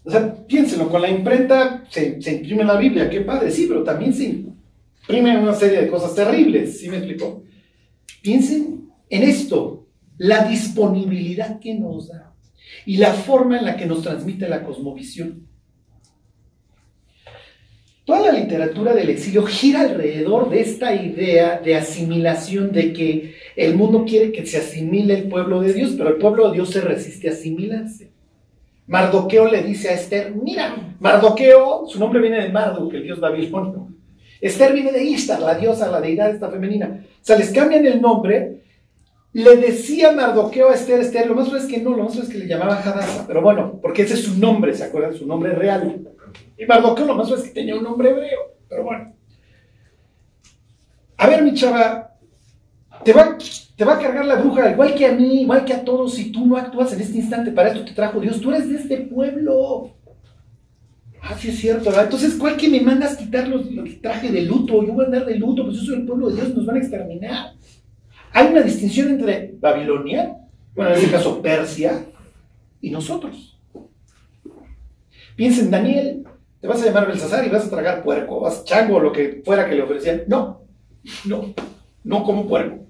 O sea, piénsenlo, con la imprenta se, se imprime la Biblia, qué padre, sí, pero también se imprimen una serie de cosas terribles, ¿sí me explicó? Piensen en esto, la disponibilidad que nos da y la forma en la que nos transmite la cosmovisión. Toda la literatura del exilio gira alrededor de esta idea de asimilación, de que el mundo quiere que se asimile el pueblo de Dios, pero el pueblo de Dios se resiste a asimilarse. Mardoqueo le dice a Esther, mira, Mardoqueo, su nombre viene de Marduk, el dios babilonio. Esther viene de Ishtar, la diosa, la deidad esta femenina. O sea, les cambian el nombre. Le decía Mardoqueo a Esther, Esther, lo más probable es que no, lo más probable es que le llamaba Hadassah, pero bueno, porque ese es su nombre, ¿se acuerdan? Su nombre real. Y Mardoqueo lo más probable es que tenía un nombre hebreo, pero bueno. A ver, mi chava, te va, te va a cargar la bruja, igual que a mí, igual que a todos, si tú no actúas en este instante, para esto te trajo Dios, tú eres de este pueblo. Ah, sí es cierto. Entonces, ¿cuál que me mandas quitar los, los traje de luto? Yo voy a andar de luto, pues yo soy el pueblo de Dios, nos van a exterminar. Hay una distinción entre Babilonia, bueno, en este caso Persia, y nosotros. Piensa en Daniel, te vas a llamar Belsasar y vas a tragar puerco, vas chango, lo que fuera que le ofrecían. No, no, no como puerco.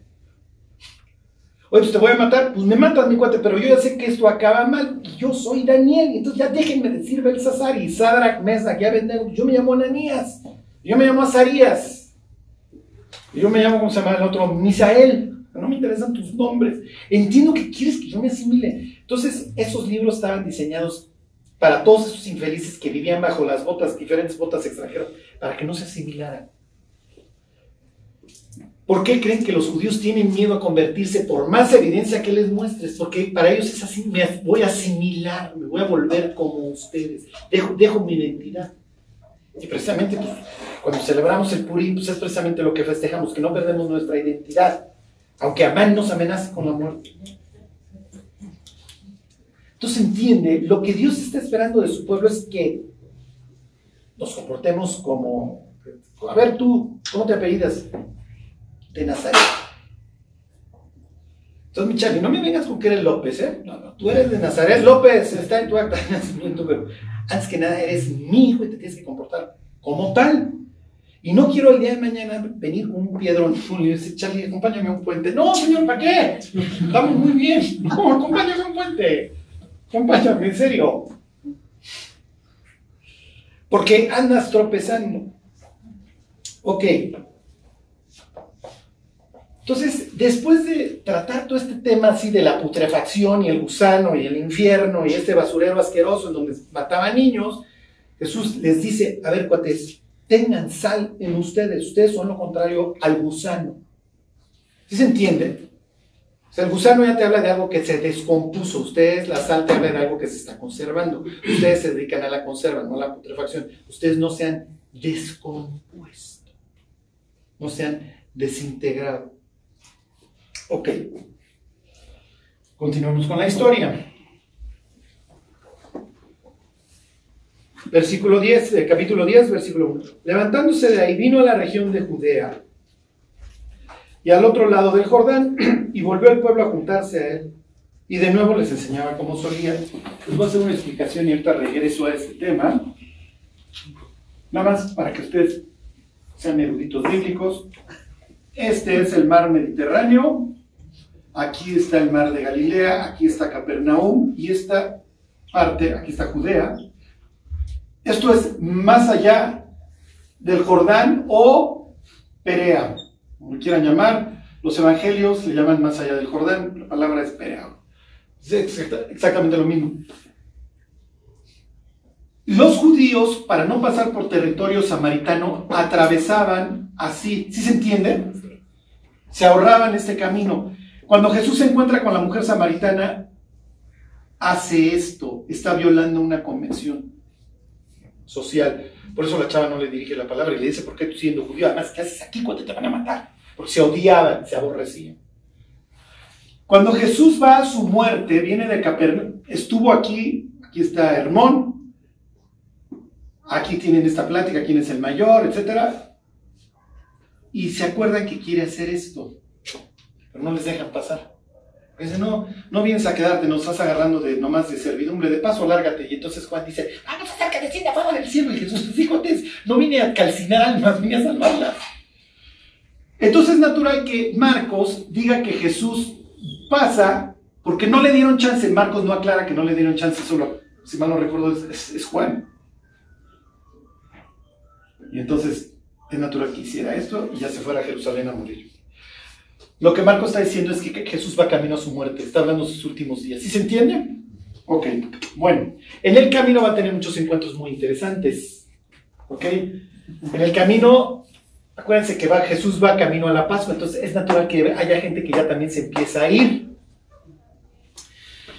Oye, pues te voy a matar, pues me matas mi cuate, pero yo ya sé que esto acaba mal, y yo soy Daniel, y entonces ya déjenme decir Belsasar y Sadrach, Mesach, ya Abednego, yo me llamo Ananías, yo me llamo Azarías, y yo me llamo, ¿cómo se llama el otro? Misael. no me interesan tus nombres. Entiendo que quieres que yo me asimile. Entonces, esos libros estaban diseñados para todos esos infelices que vivían bajo las botas, diferentes botas extranjeras, para que no se asimilaran. ¿Por qué creen que los judíos tienen miedo a convertirse por más evidencia que les muestres? Porque para ellos es así, me voy a asimilar, me voy a volver como ustedes, dejo, dejo mi identidad. Y precisamente pues, cuando celebramos el Purim, pues es precisamente lo que festejamos, que no perdemos nuestra identidad, aunque Amán nos amenace con la muerte. Entonces entiende, lo que Dios está esperando de su pueblo es que nos comportemos como, a ver tú, ¿cómo te apellidas? De Nazaret. Entonces, mi Charlie, no me vengas con que eres López, ¿eh? No, no, tú eres de Nazaret López, está en tu acta de nacimiento, pero antes que nada eres mi hijo y te tienes que comportar como tal. Y no quiero el día de mañana venir con un piedrón y decir, Charlie, acompáñame a un puente. No, señor, ¿para qué? Estamos muy bien. No, acompáñame a un puente. Acompáñame, en serio. Porque andas tropezando. Ok. Entonces, después de tratar todo este tema así de la putrefacción y el gusano y el infierno y este basurero asqueroso en donde mataban niños, Jesús les dice, a ver, cuates, tengan sal en ustedes, ustedes son lo contrario al gusano. ¿Sí se entiende? O sea, el gusano ya te habla de algo que se descompuso, ustedes la sal te habla de algo que se está conservando, ustedes se dedican a la conserva, no a la putrefacción, ustedes no se han descompuesto, no se han desintegrado. Ok. Continuamos con la historia. Versículo 10, eh, capítulo 10, versículo 1. Levantándose de ahí, vino a la región de Judea y al otro lado del Jordán y volvió el pueblo a juntarse a él. Y de nuevo les enseñaba cómo solía. Les voy a hacer una explicación y ahorita regreso a este tema. Nada más para que ustedes sean eruditos bíblicos. Este es el mar Mediterráneo. Aquí está el mar de Galilea. Aquí está Capernaum. Y esta parte, aquí está Judea. Esto es más allá del Jordán o Perea, como quieran llamar. Los evangelios le llaman más allá del Jordán, la palabra es Perea. Exactamente lo mismo. Los judíos, para no pasar por territorio samaritano, atravesaban así. ¿Sí se entiende? Se ahorraban este camino. Cuando Jesús se encuentra con la mujer samaritana, hace esto, está violando una convención social. Por eso la chava no le dirige la palabra y le dice, ¿por qué tú siendo judío? Además, ¿qué haces aquí cuando te van a matar? Porque se odiaban, se aborrecían. Cuando Jesús va a su muerte, viene de Capernaum, estuvo aquí, aquí está Hermón, aquí tienen esta plática, quién es el mayor, etc. Y se acuerdan que quiere hacer esto, no les dejan pasar. No, no vienes a quedarte, nos estás agarrando de nomás de servidumbre, de paso, lárgate. Y entonces Juan dice, vamos a hacer que descienda fuego del cielo. Y Jesús dijo, no vine a calcinar almas, vine a salvarlas. Entonces es natural que Marcos diga que Jesús pasa, porque no le dieron chance. Marcos no aclara que no le dieron chance, solo, si mal no recuerdo, es, es Juan. Y entonces es natural que hiciera esto y ya se fuera a Jerusalén a morir. Lo que Marcos está diciendo es que Jesús va camino a su muerte, está hablando de sus últimos días. ¿Sí se entiende? Ok, bueno, en el camino va a tener muchos encuentros muy interesantes. ¿Ok? En el camino, acuérdense que va, Jesús va camino a la Pascua, entonces es natural que haya gente que ya también se empieza a ir.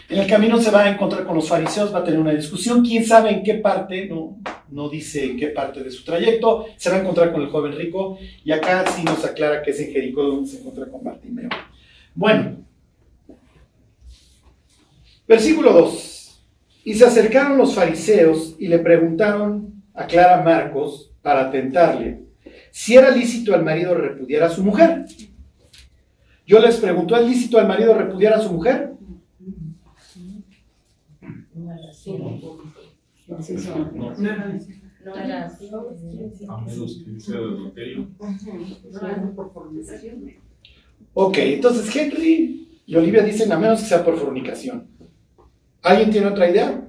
En el camino se va a encontrar con los fariseos, va a tener una discusión, quién sabe en qué parte, no, no dice en qué parte de su trayecto, se va a encontrar con el joven rico y acá sí nos aclara que es en Jericó donde se encuentra con Bartimeo. Bueno, versículo 2. Y se acercaron los fariseos y le preguntaron a Clara Marcos para tentarle si era lícito al marido repudiar a su mujer. Yo les pregunto, ¿es lícito al marido repudiar a su mujer? Ok, entonces Henry y Olivia dicen a menos que sea por fornicación. ¿Alguien tiene otra idea?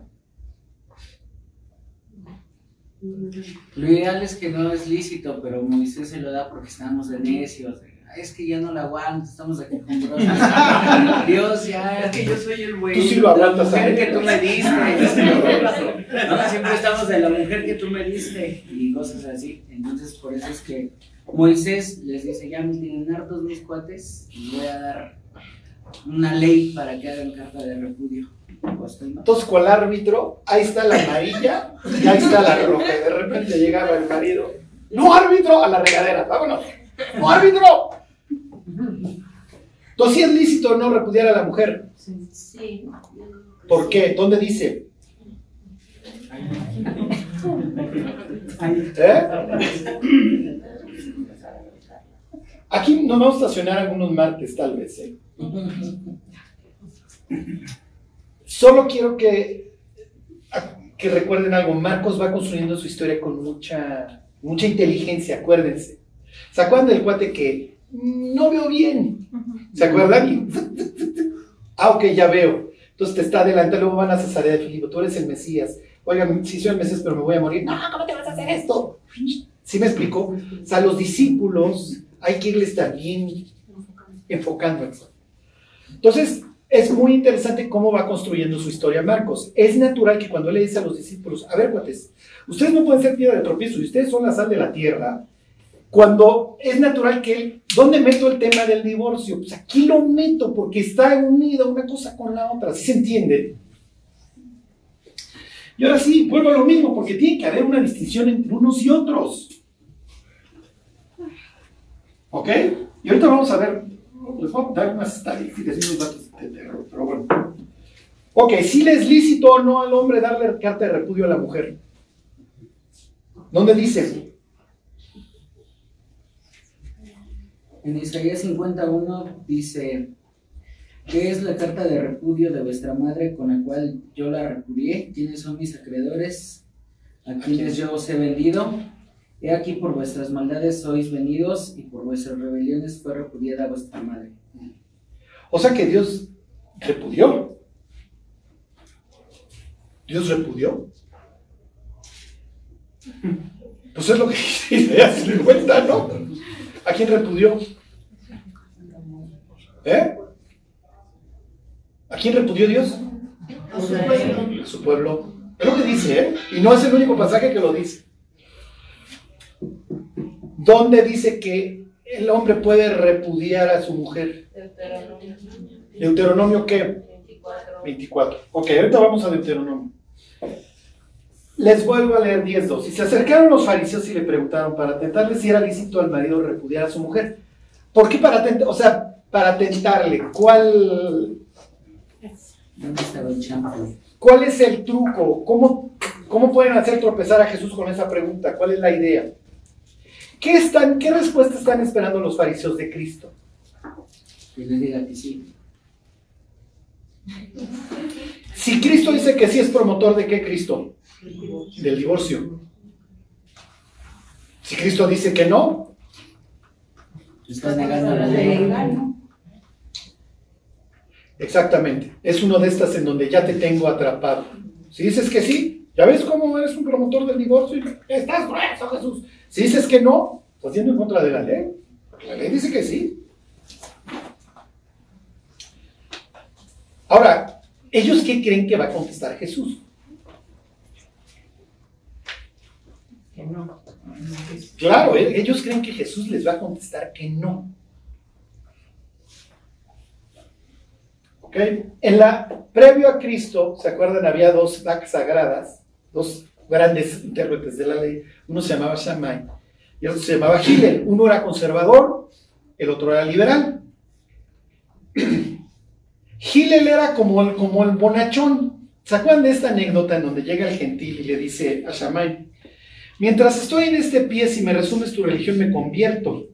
Lo ideal es que no es lícito, pero Moisés se lo da porque estamos de necios. Es que ya no la aguanto, estamos aquí con Dios. Dios, ya, es que yo soy el güey. Tú sí lo la aguantas, mujer ¿sabes? que tú me diste. No, siempre estamos de la mujer que tú me diste y cosas así. Entonces, por eso es que Moisés les dice, ya me tienen hartos mis cuates y voy a dar una ley para que hagan carta de repudio. Pues, ¿no? Entonces, ¿cuál árbitro? Ahí está la amarilla y ahí está la roja. Y de repente llegaba el marido. ¡No, árbitro! A la regadera, vámonos. ¡No, árbitro! Entonces, ¿sí es lícito no repudiar a la mujer? Sí. ¿Por qué? ¿Dónde dice? ¿Eh? Aquí nos vamos a estacionar algunos martes, tal vez. ¿eh? Solo quiero que, que recuerden algo. Marcos va construyendo su historia con mucha, mucha inteligencia, acuérdense. ¿Se acuerdan del cuate que no veo bien? ¿Se acuerdan? ah, ok, ya veo. Entonces te está adelante, luego van a Cesarea de Filipo, tú eres el Mesías. Oigan, sí soy el Mesías, pero me voy a morir. No, ¿cómo te vas a hacer esto? ¿Sí me explico? O sea, los discípulos hay que irles también enfocando eso. Entonces, es muy interesante cómo va construyendo su historia Marcos. Es natural que cuando le dice a los discípulos, a ver, cuates, ustedes no pueden ser piedra de tropiezo y ustedes son la sal de la tierra, cuando es natural que él, ¿dónde meto el tema del divorcio? Pues aquí lo meto porque está unida una cosa con la otra, ¿sí se entiende? Y ahora sí, vuelvo a lo mismo, porque tiene que haber una distinción entre unos y otros. ¿Ok? Y ahorita vamos a ver, les voy a dar unas estadísticas y unos datos de terror, pero bueno. Ok, si le es lícito o no al hombre darle carta de repudio a la mujer. ¿Dónde dice? En Isaías 51 dice, ¿qué es la carta de repudio de vuestra madre con la cual yo la repudié? ¿Quiénes son mis acreedores? ¿A quienes yo os he vendido? He aquí por vuestras maldades sois venidos y por vuestras rebeliones fue repudiada vuestra madre. O sea que Dios repudió. Dios repudió. Pues es lo que dice Isaías 50, ¿no? ¿A quién repudió? ¿Eh? ¿A quién repudió Dios? A su pueblo. A su pueblo. Es lo que dice, ¿eh? Y no es el único pasaje que lo dice. ¿Dónde dice que el hombre puede repudiar a su mujer? Deuteronomio qué? 24. Ok, ahorita vamos a Deuteronomio. Les vuelvo a leer 10.2. Y se acercaron los fariseos y le preguntaron para tentarle si era lícito al marido repudiar a su mujer. ¿Por qué para tentar? O sea, para tentarle. ¿Cuál, cuál es el truco? ¿Cómo, ¿Cómo pueden hacer tropezar a Jesús con esa pregunta? ¿Cuál es la idea? ¿Qué, están, ¿Qué respuesta están esperando los fariseos de Cristo? Que les diga que sí. Si Cristo dice que sí es promotor de qué Cristo? Del divorcio. Si Cristo dice que no, Estás negando la ley. exactamente. Es uno de estas en donde ya te tengo atrapado. Si dices que sí, ya ves cómo eres un promotor del divorcio. Estás grueso, Jesús. Si dices que no, estás yendo en contra de la ley. La ley dice que sí. Ahora, ¿ellos qué creen que va a contestar Jesús? Que no. Claro, e- ellos creen que Jesús les va a contestar que no. ¿Ok? En la, previo a Cristo, ¿se acuerdan? Había dos vacas sagradas, dos grandes intérpretes de la ley. Uno se llamaba Shammai y el otro se llamaba Hillel. Uno era conservador, el otro era liberal. Hillel era como el, como el bonachón. ¿Se acuerdan de esta anécdota en donde llega el gentil y le dice a Shammai, Mientras estoy en este pie, si me resumes tu religión, me convierto.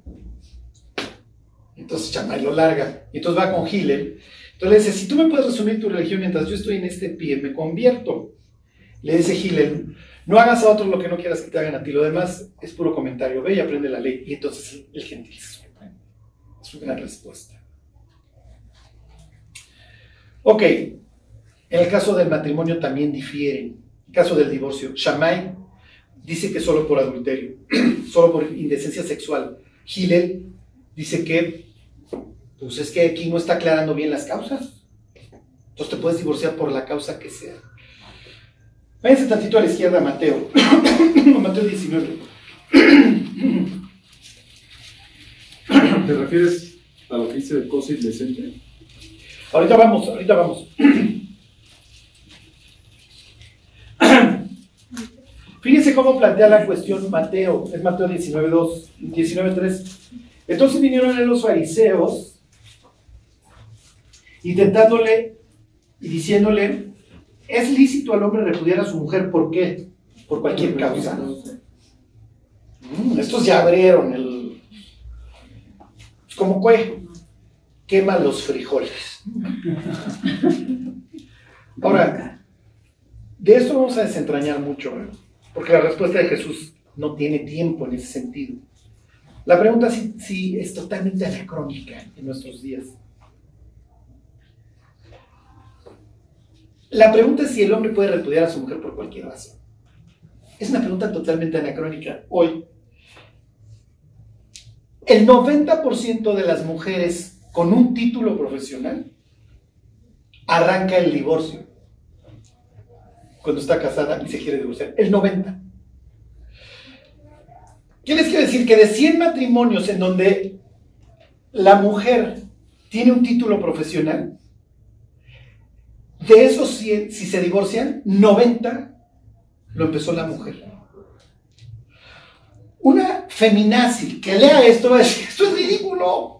Entonces Shammai lo larga. Y entonces va con Hillel. Entonces le dice, si tú me puedes resumir tu religión mientras yo estoy en este pie, me convierto. Le dice Hillel, no hagas a otros lo que no quieras que te hagan a ti. Lo demás es puro comentario. Ve y aprende la ley. Y entonces el gentil se sorprende. Es una gran respuesta. Ok. En el caso del matrimonio también difieren. En el caso del divorcio, Shammai dice que solo por adulterio, solo por indecencia sexual. Hillel dice que, pues es que aquí no está aclarando bien las causas. Entonces te puedes divorciar por la causa que sea. Váyanse tantito a la izquierda, Mateo. Mateo 19. ¿Te refieres a lo que dice de cosa indecente? Ahorita vamos, ahorita vamos. Fíjense cómo plantea la cuestión Mateo, es Mateo 19.2, 19.3. Entonces vinieron a los fariseos intentándole y diciéndole, ¿es lícito al hombre repudiar a su mujer por qué? Por cualquier causa. Mm, estos ya abrieron el... ¿Cómo fue? Quema los frijoles. Ahora, de esto vamos a desentrañar mucho, ¿eh? porque la respuesta de Jesús no tiene tiempo en ese sentido. La pregunta sí, sí es totalmente anacrónica en nuestros días. La pregunta es si el hombre puede repudiar a su mujer por cualquier razón. Es una pregunta totalmente anacrónica. Hoy, el 90% de las mujeres con un título profesional arranca el divorcio cuando está casada y se quiere divorciar. El 90. ¿Qué les decir? Que de 100 matrimonios en donde la mujer tiene un título profesional, de esos 100, si se divorcian, 90 lo empezó la mujer. Una feminazi que lea esto va a decir, esto es ridículo.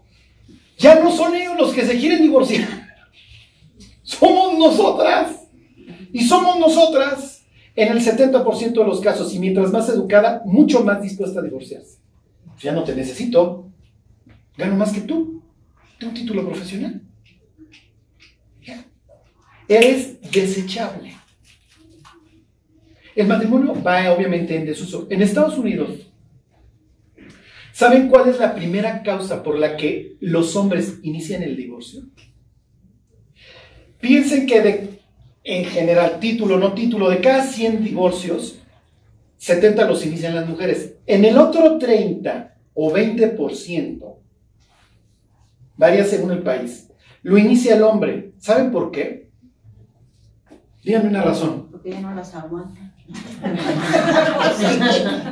Ya no son ellos los que se quieren divorciar. Somos nosotras. Y somos nosotras en el 70% de los casos. Y mientras más educada, mucho más dispuesta a divorciarse. Ya no te necesito. Gano más que tú. Tengo un título profesional. Ya. Eres desechable. El matrimonio va obviamente en desuso. En Estados Unidos, ¿saben cuál es la primera causa por la que los hombres inician el divorcio? Piensen que en general, título, no título, de cada 100 divorcios, 70 los inician las mujeres. En el otro 30 o 20%, varía según el país, lo inicia el hombre. ¿Saben por qué? Díganme una razón. Porque ya no las aguanta.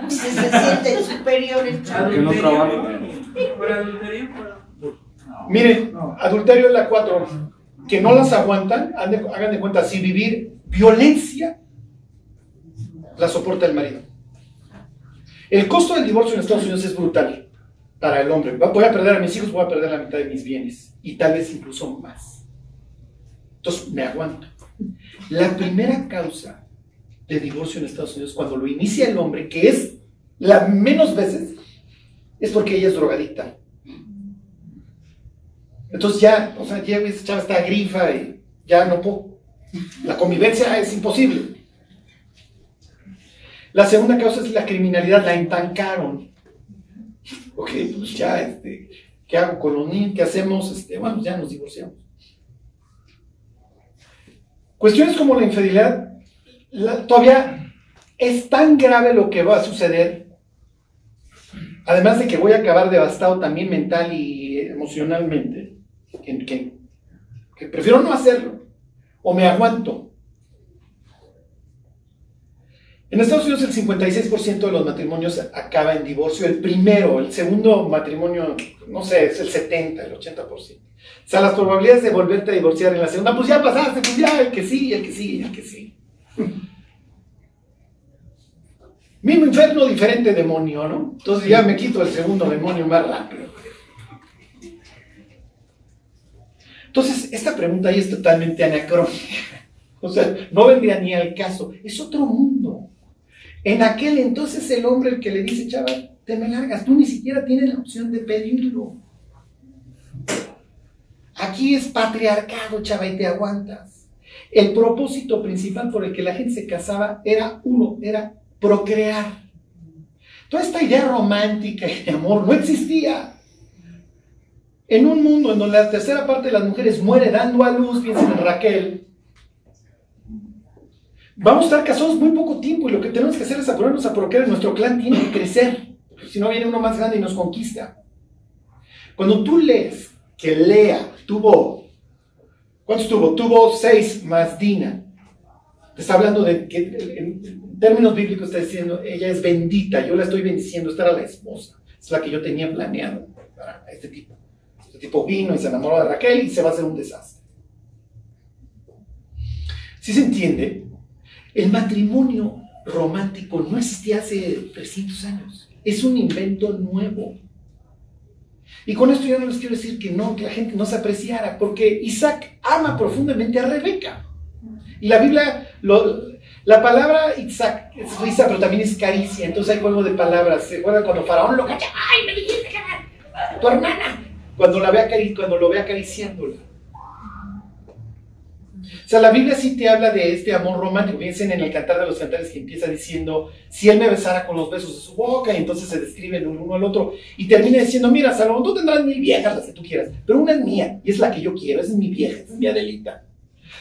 Se, se siente superior el chavo. Que no trabaja. ¿Por adulterio? Miren, adulterio es la 4. Que no las aguantan, hagan de cuenta, si vivir violencia la soporta el marido. El costo del divorcio en Estados Unidos es brutal para el hombre. Voy a perder a mis hijos, voy a perder la mitad de mis bienes y tal vez incluso más. Entonces me aguanto. La primera causa de divorcio en Estados Unidos, cuando lo inicia el hombre, que es la menos veces, es porque ella es drogadicta. Entonces ya, o sea, ya esa chava está grifa y ya no puedo. La convivencia es imposible. La segunda causa es la criminalidad, la entancaron. Ok, pues ya, este, ¿qué hago con los niños? ¿Qué hacemos? Este, bueno, ya nos divorciamos. Cuestiones como la infidelidad, la- todavía es tan grave lo que va a suceder, además de que voy a acabar devastado también mental y emocionalmente, que, prefiero no hacerlo, o me aguanto. En Estados Unidos el 56% de los matrimonios acaba en divorcio, el primero, el segundo matrimonio, no sé, es el 70, el 80%. O sea, las probabilidades de volverte a divorciar en la segunda, pues ya pasaste, pues ya, el que sí, el que sí, el que sí. Mismo infierno, diferente demonio, ¿no? Entonces ya me quito el segundo demonio más rápido. Entonces, esta pregunta ahí es totalmente anacrónica. O sea, no vendría ni al caso. Es otro mundo. En aquel entonces el hombre el que le dice, chava, te me largas, tú ni siquiera tienes la opción de pedirlo. Aquí es patriarcado, chava, y te aguantas. El propósito principal por el que la gente se casaba era uno, era procrear. Toda esta idea romántica y de amor no existía. En un mundo en donde la tercera parte de las mujeres muere dando a luz, piensen en Raquel, vamos a estar casados muy poco tiempo y lo que tenemos que hacer es apurarnos a procrear. Nuestro clan tiene que crecer, si no viene uno más grande y nos conquista. Cuando tú lees que Lea tuvo, ¿cuántos tuvo? Tuvo seis más Dina. Te está hablando de que términos bíblicos está diciendo, ella es bendita, yo la estoy bendiciendo, esta era la esposa, es la que yo tenía planeado para este tipo. Este tipo vino y se enamoró de Raquel y se va a hacer un desastre. Si se entiende, el matrimonio romántico no existía hace 300 años. Es un invento nuevo. Y con esto yo no les quiero decir que no, que la gente no se apreciara, porque Isaac ama profundamente a Rebeca. Y la Biblia, lo- la palabra Isaac es risa, pero también es caricia. Entonces hay juego de palabras. ¿Se acuerdan cuando Faraón lo cacha? ¡Ay, me dijiste que tu hermana! Cuando, la ve cuando lo ve acariciándola. O sea, la Biblia sí te habla de este amor romántico. Piensen en el Cantar de los Cantares que empieza diciendo, si él me besara con los besos de su boca, y entonces se describen uno al otro, y termina diciendo, mira, Salomón, tú tendrás mil viejas, las que tú quieras, pero una es mía, y es la que yo quiero, es mi vieja, es mi Adelita.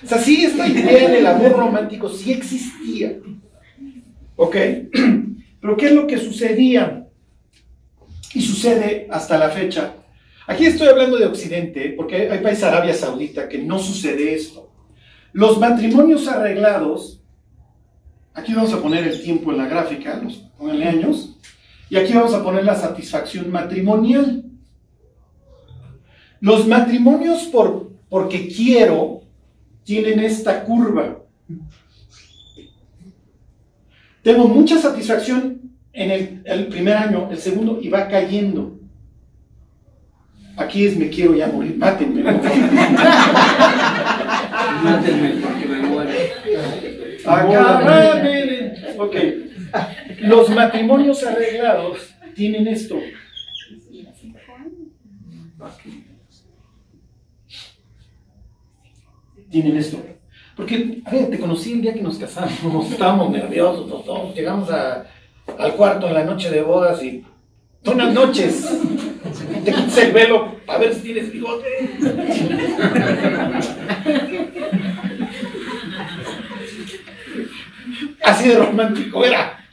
O sea, sí, esta idea del amor romántico sí existía. ¿Ok? Pero ¿qué es lo que sucedía? Y sucede hasta la fecha. Aquí estoy hablando de Occidente, porque hay países Arabia Saudita que no sucede esto. Los matrimonios arreglados, aquí vamos a poner el tiempo en la gráfica, los, pónganle años, y aquí vamos a poner la satisfacción matrimonial. Los matrimonios por, porque quiero tienen esta curva. Tengo mucha satisfacción en el, el primer año, el segundo, y va cayendo. Aquí es me quiero ya morir, mátenme. Mátenme porque me muero. Acábame. Ok. Los matrimonios arreglados tienen esto. Tienen esto. Porque, a ver, te conocí el día que nos casamos, estábamos nerviosos los dos, llegamos al cuarto en la noche de bodas y buenas noches. Te quitas el velo a ver si tienes bigote. Así de romántico era.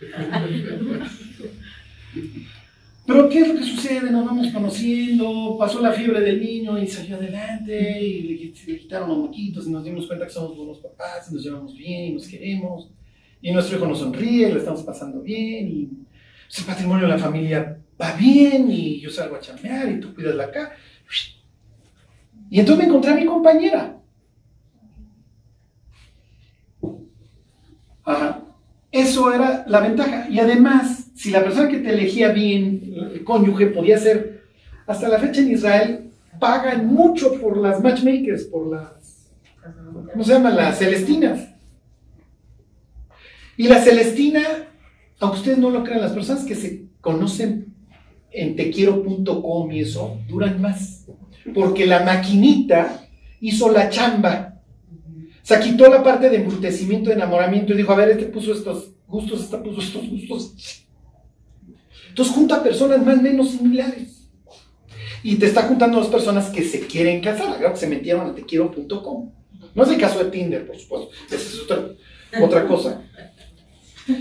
Pero ¿qué es lo que sucede? Nos vamos conociendo, pasó la fiebre del niño y salió adelante y le, quit- le quitaron los moquitos y nos dimos cuenta que somos buenos papás, y nos llevamos bien y nos queremos. Y nuestro hijo nos sonríe, lo estamos pasando bien y pues, el patrimonio de la familia va bien y yo salgo a chambear y tú cuidas la acá. Y entonces me encontré a mi compañera. Ajá. Eso era la ventaja. Y además, si la persona que te elegía bien, el cónyuge, podía ser, hasta la fecha en Israel, pagan mucho por las matchmakers, por las, ¿cómo se llaman? Las celestinas. Y la celestina, aunque ustedes no lo crean, las personas que se conocen en tequiero.com y eso, duran más. Porque la maquinita hizo la chamba. O sea, quitó la parte de embrutecimiento, de enamoramiento y dijo, a ver, este puso estos gustos, este puso estos gustos. Entonces junta personas más o menos similares. Y te está juntando dos personas que se quieren casar, claro que se metieron a tequiero.com. No es el caso de Tinder, por supuesto. Esa es otra, otra cosa.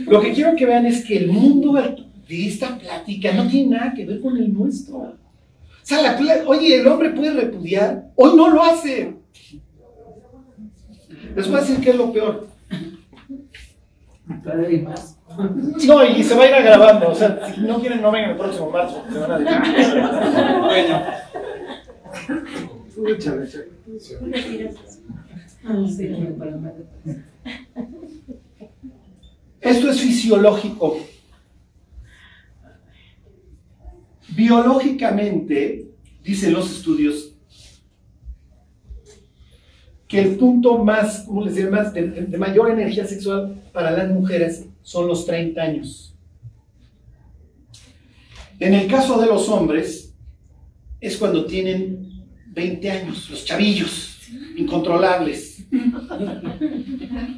Lo que quiero que vean es que el mundo de esta plática no tiene nada que ver con el nuestro. O sea, la oye, el hombre puede repudiar, hoy no lo hace. Les voy a decir qué es lo peor. No, y se va a ir grabando. O sea, si no quieren, no vengan el próximo marzo. Se van a dedicar. Bueno, échale. esto es fisiológico. Biológicamente, dicen los estudios, que el punto más, ¿cómo les? Más de, mayor energía sexual para las mujeres son los 30 años. En el caso de los hombres, es cuando tienen 20 años, los chavillos, incontrolables.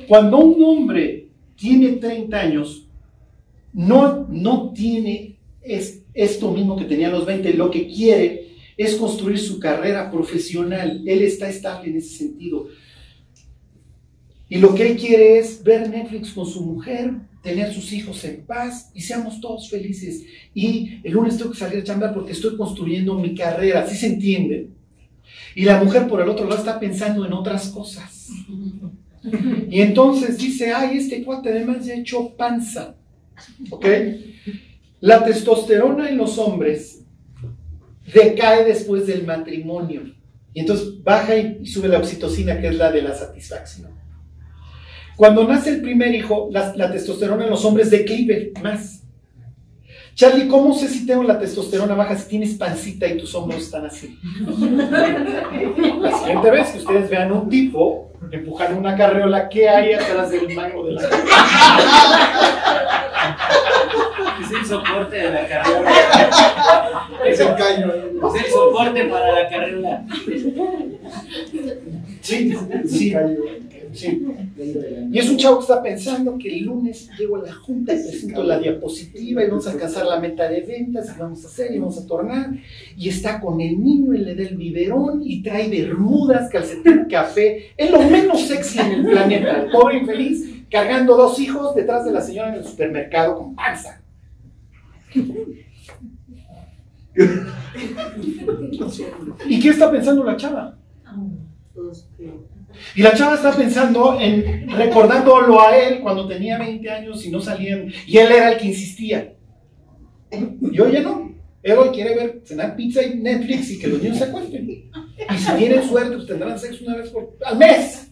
Cuando un hombre tiene 30 años, no, no tiene es, esto mismo que tenía los 20, lo que quiere es construir su carrera profesional. Él está estable en ese sentido. Y lo que él quiere es ver Netflix con su mujer, tener sus hijos en paz y seamos todos felices. Y el lunes tengo que salir a chambear porque estoy construyendo mi carrera, ¿sí se entiende? Y la mujer por el otro lado está pensando en otras cosas. Y entonces dice, ay, este cuate además ya echó panza. ¿Ok? La testosterona en los hombres decae después del matrimonio. Y entonces baja y sube la oxitocina, que es la de la satisfacción. Cuando nace el primer hijo, la, testosterona en los hombres declive más. Charlie, ¿cómo sé si tengo la testosterona baja si tienes pancita y tus hombros están así? La siguiente vez que ustedes vean un tipo empujando una carreola, ¿qué hay atrás del mango de la Es el soporte de la carrera. Es el caño. Es el soporte para la carrera. Sí, sí, sí. Y es un chavo que está pensando que el lunes llego a la junta y presento la diapositiva y vamos a alcanzar la meta de ventas y vamos a hacer y vamos a tornar. Y está con el niño y le da el biberón y trae bermudas, calcetín, café. Es lo menos sexy en el planeta. El pobre infeliz cargando dos hijos detrás de la señora en el supermercado con panza. ¿Y qué está pensando la chava? Y la chava está pensando en recordándolo a él cuando tenía 20 años y no salían, y él era el que insistía. Y hoy ya no. Él hoy quiere ver, cenar pizza y Netflix y que los niños se acuesten. Y si tienen suerte, pues tendrán sexo una vez al mes.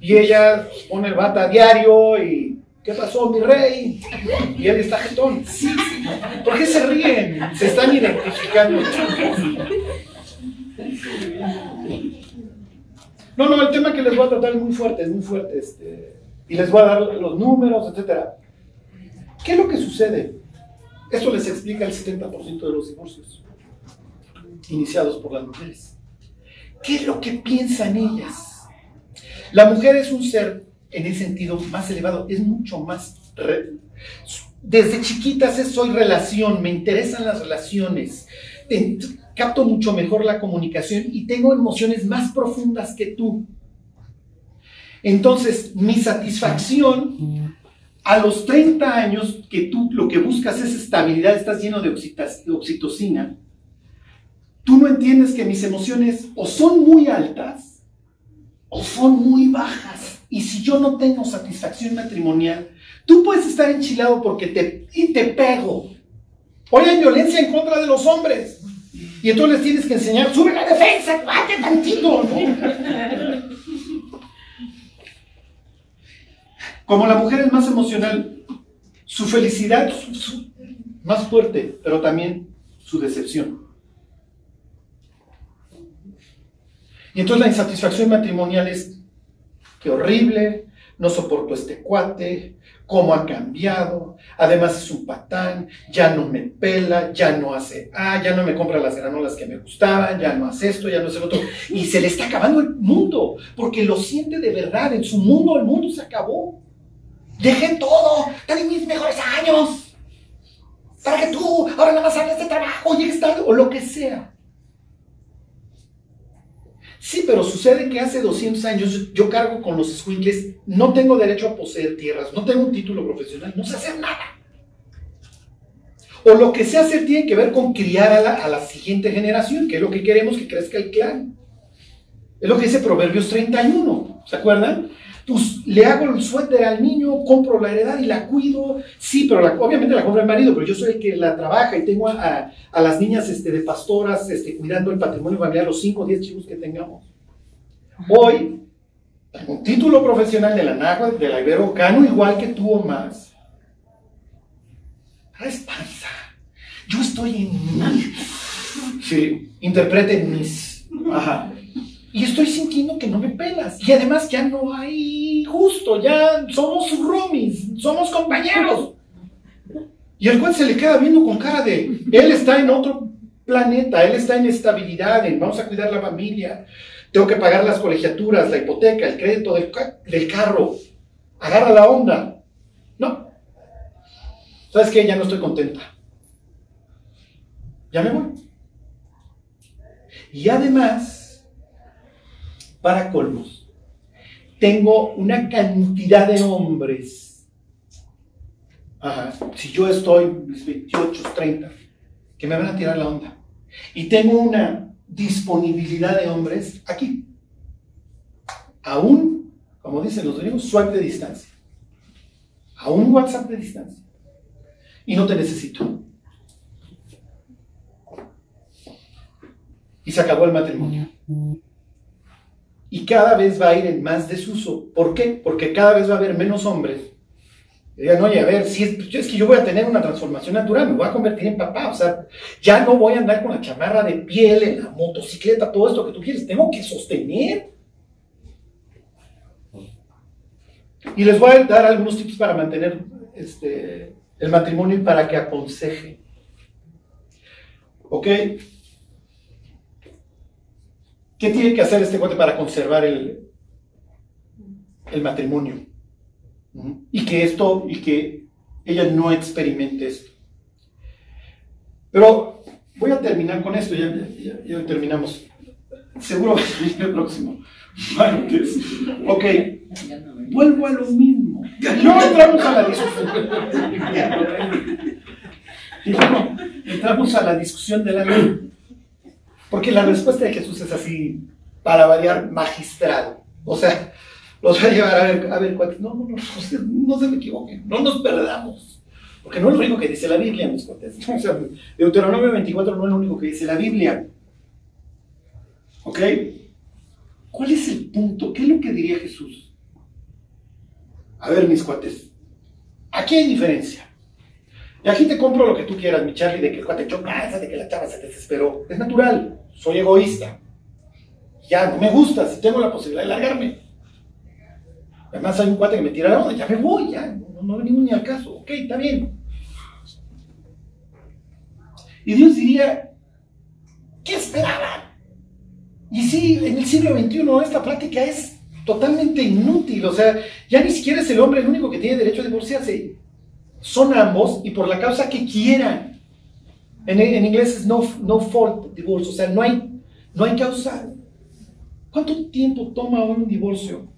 Y ella pone el bata a diario y ¿qué pasó, mi rey? Y él está jetón. ¿Por qué se ríen? Se están identificando. No, no, el tema que les voy a tratar es muy fuerte, es muy fuerte. Este, y les voy a dar los números, etcétera. ¿Qué es lo que sucede? Esto les explica el 70% de los divorcios iniciados por las mujeres. ¿Qué es lo que piensan ellas? La mujer es un ser, en ese sentido, más elevado, es mucho más... Desde chiquitas soy relación, me interesan las relaciones, capto mucho mejor la comunicación y tengo emociones más profundas que tú. Entonces, mi satisfacción a los 30 años que tú lo que buscas es estabilidad, estás lleno de oxitocina, tú no entiendes que mis emociones o son muy altas o son muy bajas. Y si yo no tengo satisfacción matrimonial, tú puedes estar enchilado porque te, y te pego. Hoy violencia en contra de los hombres. Y entonces les tienes que enseñar, sube la defensa, bate tantito. Como la mujer es más emocional, su felicidad su- su- más fuerte, pero también su decepción. Y entonces la insatisfacción matrimonial es horrible, no soporto este cuate, cómo ha cambiado, además es un patán, ya no me pela, ya no hace, ah, ya no me compra las granolas que me gustaban, ya no hace esto, ya no hace lo otro. Y se le está acabando el mundo, porque lo siente de verdad, en su mundo el mundo se acabó. Dejé todo, di mis mejores años, para que tú ahora nada más hagas de trabajo, llegues tarde, o lo que sea. Sí, pero sucede que hace 200 años yo cargo con los squinkles, no tengo derecho a poseer tierras, no tengo un título profesional, no sé hacer nada. O lo que sé hacer tiene que ver con criar a la, a la siguiente generación, que es lo que queremos que crezca el clan. Es lo que dice Proverbios 31, ¿se acuerdan? Pues le hago el suéter al niño, compro la heredad y la cuido. Sí, pero obviamente la compra el marido, pero yo soy el que la trabaja y tengo a, a- las niñas este, de pastoras este, cuidando el patrimonio familiar, los 5 o 10 chicos que tengamos. Hoy, un título profesional de la NAGUA, de la Ibero, gano igual que tú o más. Traes panza. Yo estoy en mí. Sí, interpreten mis. Ajá. Y estoy sintiendo que no me pelas. Y además ya no hay justo, ya somos roomies, somos compañeros. Y el cual se le queda viendo con cara de, él está en otro planeta, él está en estabilidad, vamos a cuidar la familia, tengo que pagar las colegiaturas, la hipoteca, el crédito del, del carro. Agarra la onda. No. ¿Sabes qué? Ya no estoy contenta. Ya me voy. Y además, para colmos, tengo una cantidad de hombres. Ajá, si yo estoy mis 28, 30, que me van a tirar la onda. Y tengo una disponibilidad de hombres aquí. Aún, como dicen los griegos, swipe de distancia. A un WhatsApp de distancia. Y no te necesito. Y se acabó el matrimonio. Y cada vez va a ir en más desuso. ¿Por qué? Porque cada vez va a haber menos hombres. que Digan, oye, a ver, si es, es que yo voy a tener una transformación natural, me voy a convertir en papá. O sea, ya no voy a andar con la chamarra de piel en la motocicleta, todo esto que tú quieres. Tengo que sostener. Y les voy a dar algunos tips para mantener este, el matrimonio y para que aconseje. ¿Ok? ¿Qué tiene que hacer este cuate para conservar el, el matrimonio? Y que esto, y que ella no experimente esto. Pero voy a terminar con esto, ya, terminamos. Seguro va a el próximo martes. Ok, vuelvo a lo mismo. No entramos a la discusión. Entramos a la discusión de la ley. Porque la respuesta de Jesús es así, para variar, magistral. O sea, los va a llevar a ver, a ver cuates, no, no, no, no se me equivoquen, no nos perdamos. Porque no es lo único que dice la Biblia, mis cuates. O sea, Deuteronomio 24 no es lo único que dice la Biblia. ¿Ok? ¿Cuál es el punto? ¿Qué es lo que diría Jesús? A ver, mis cuates, aquí hay diferencia. Y aquí te compro lo que tú quieras, mi Charlie, de que el cuate echó casa, de que la chava se desesperó. Es natural, soy egoísta. Ya, no me gusta, si tengo la posibilidad de largarme. Además hay un cuate que me tira la onda, ya me voy, ya, no, no venimos ni al caso. Ok, está bien. Y Dios diría, ¿qué esperaban? Y sí, en el siglo XXI esta plática es totalmente inútil, o sea, ya ni siquiera es el hombre el único que tiene derecho a divorciarse. Son ambos y por la causa que quieran. En, en inglés es no, no fault divorce, o sea, no hay, no hay causa. ¿Cuánto tiempo toma un divorcio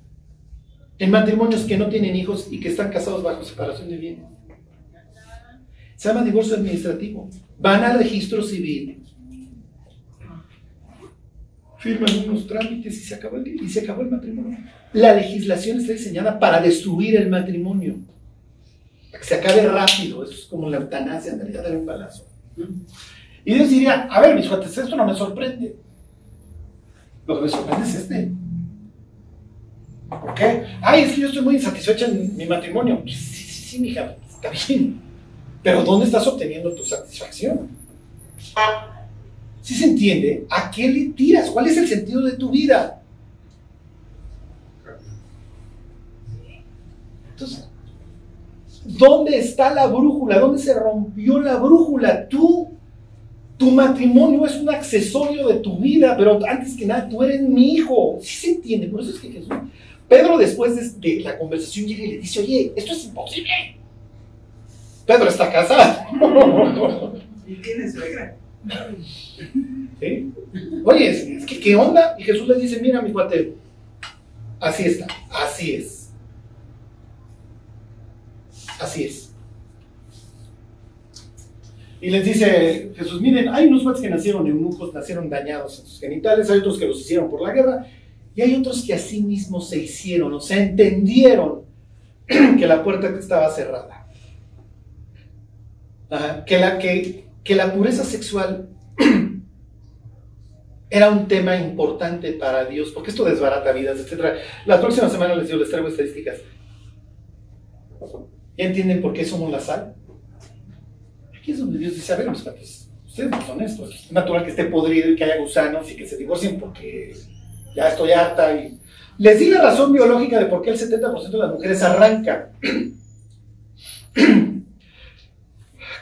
en matrimonios que no tienen hijos y que están casados bajo separación de bienes? Se llama divorcio administrativo. Van al registro civil, firman unos trámites y se acabó el, y se acabó el matrimonio. La legislación está diseñada para destruir el matrimonio. Que se acabe rápido. Eso es como la eutanasia, en realidad un balazo. Y Dios diría, a ver, mis cuates, esto no me sorprende. Lo que me sorprende es este. ¿Por qué? Ay, es que yo estoy muy insatisfecha en mi matrimonio. Sí, sí, sí, mija, está bien. Pero ¿dónde estás obteniendo tu satisfacción? Si se entiende, ¿a qué le tiras? ¿Cuál es el sentido de tu vida? ¿Dónde está la brújula? ¿Dónde se rompió la brújula? Tú, tu matrimonio es un accesorio de tu vida, pero antes que nada, tú eres mi hijo. Sí se entiende, por eso es que Jesús, Pedro después de, la conversación llega y le dice, oye, esto es imposible. Pedro está casado. ¿Y tiene suegra? ¿Sí? Oye, es, que, ¿qué onda? Y Jesús les dice, mira mi cuate, así está, así es. Así es. Y les dice Jesús, miren, hay unos cuates que nacieron eunucos, nacieron dañados en sus genitales, hay otros que los hicieron por la guerra, y hay otros que así mismos se hicieron, o sea, entendieron que la puerta estaba cerrada. Que, la, que, que la pureza sexual era un tema importante para Dios, porque esto desbarata vidas, etc. La próxima semana les digo, les traigo estadísticas. ¿Ya entienden por qué somos la sal? Aquí es donde Dios dice, a ver, mis patos, ustedes no son estos. Es natural que esté podrido y que haya gusanos y que se divorcien porque ya estoy harta. Les di la razón biológica de por qué el 70% de las mujeres arrancan.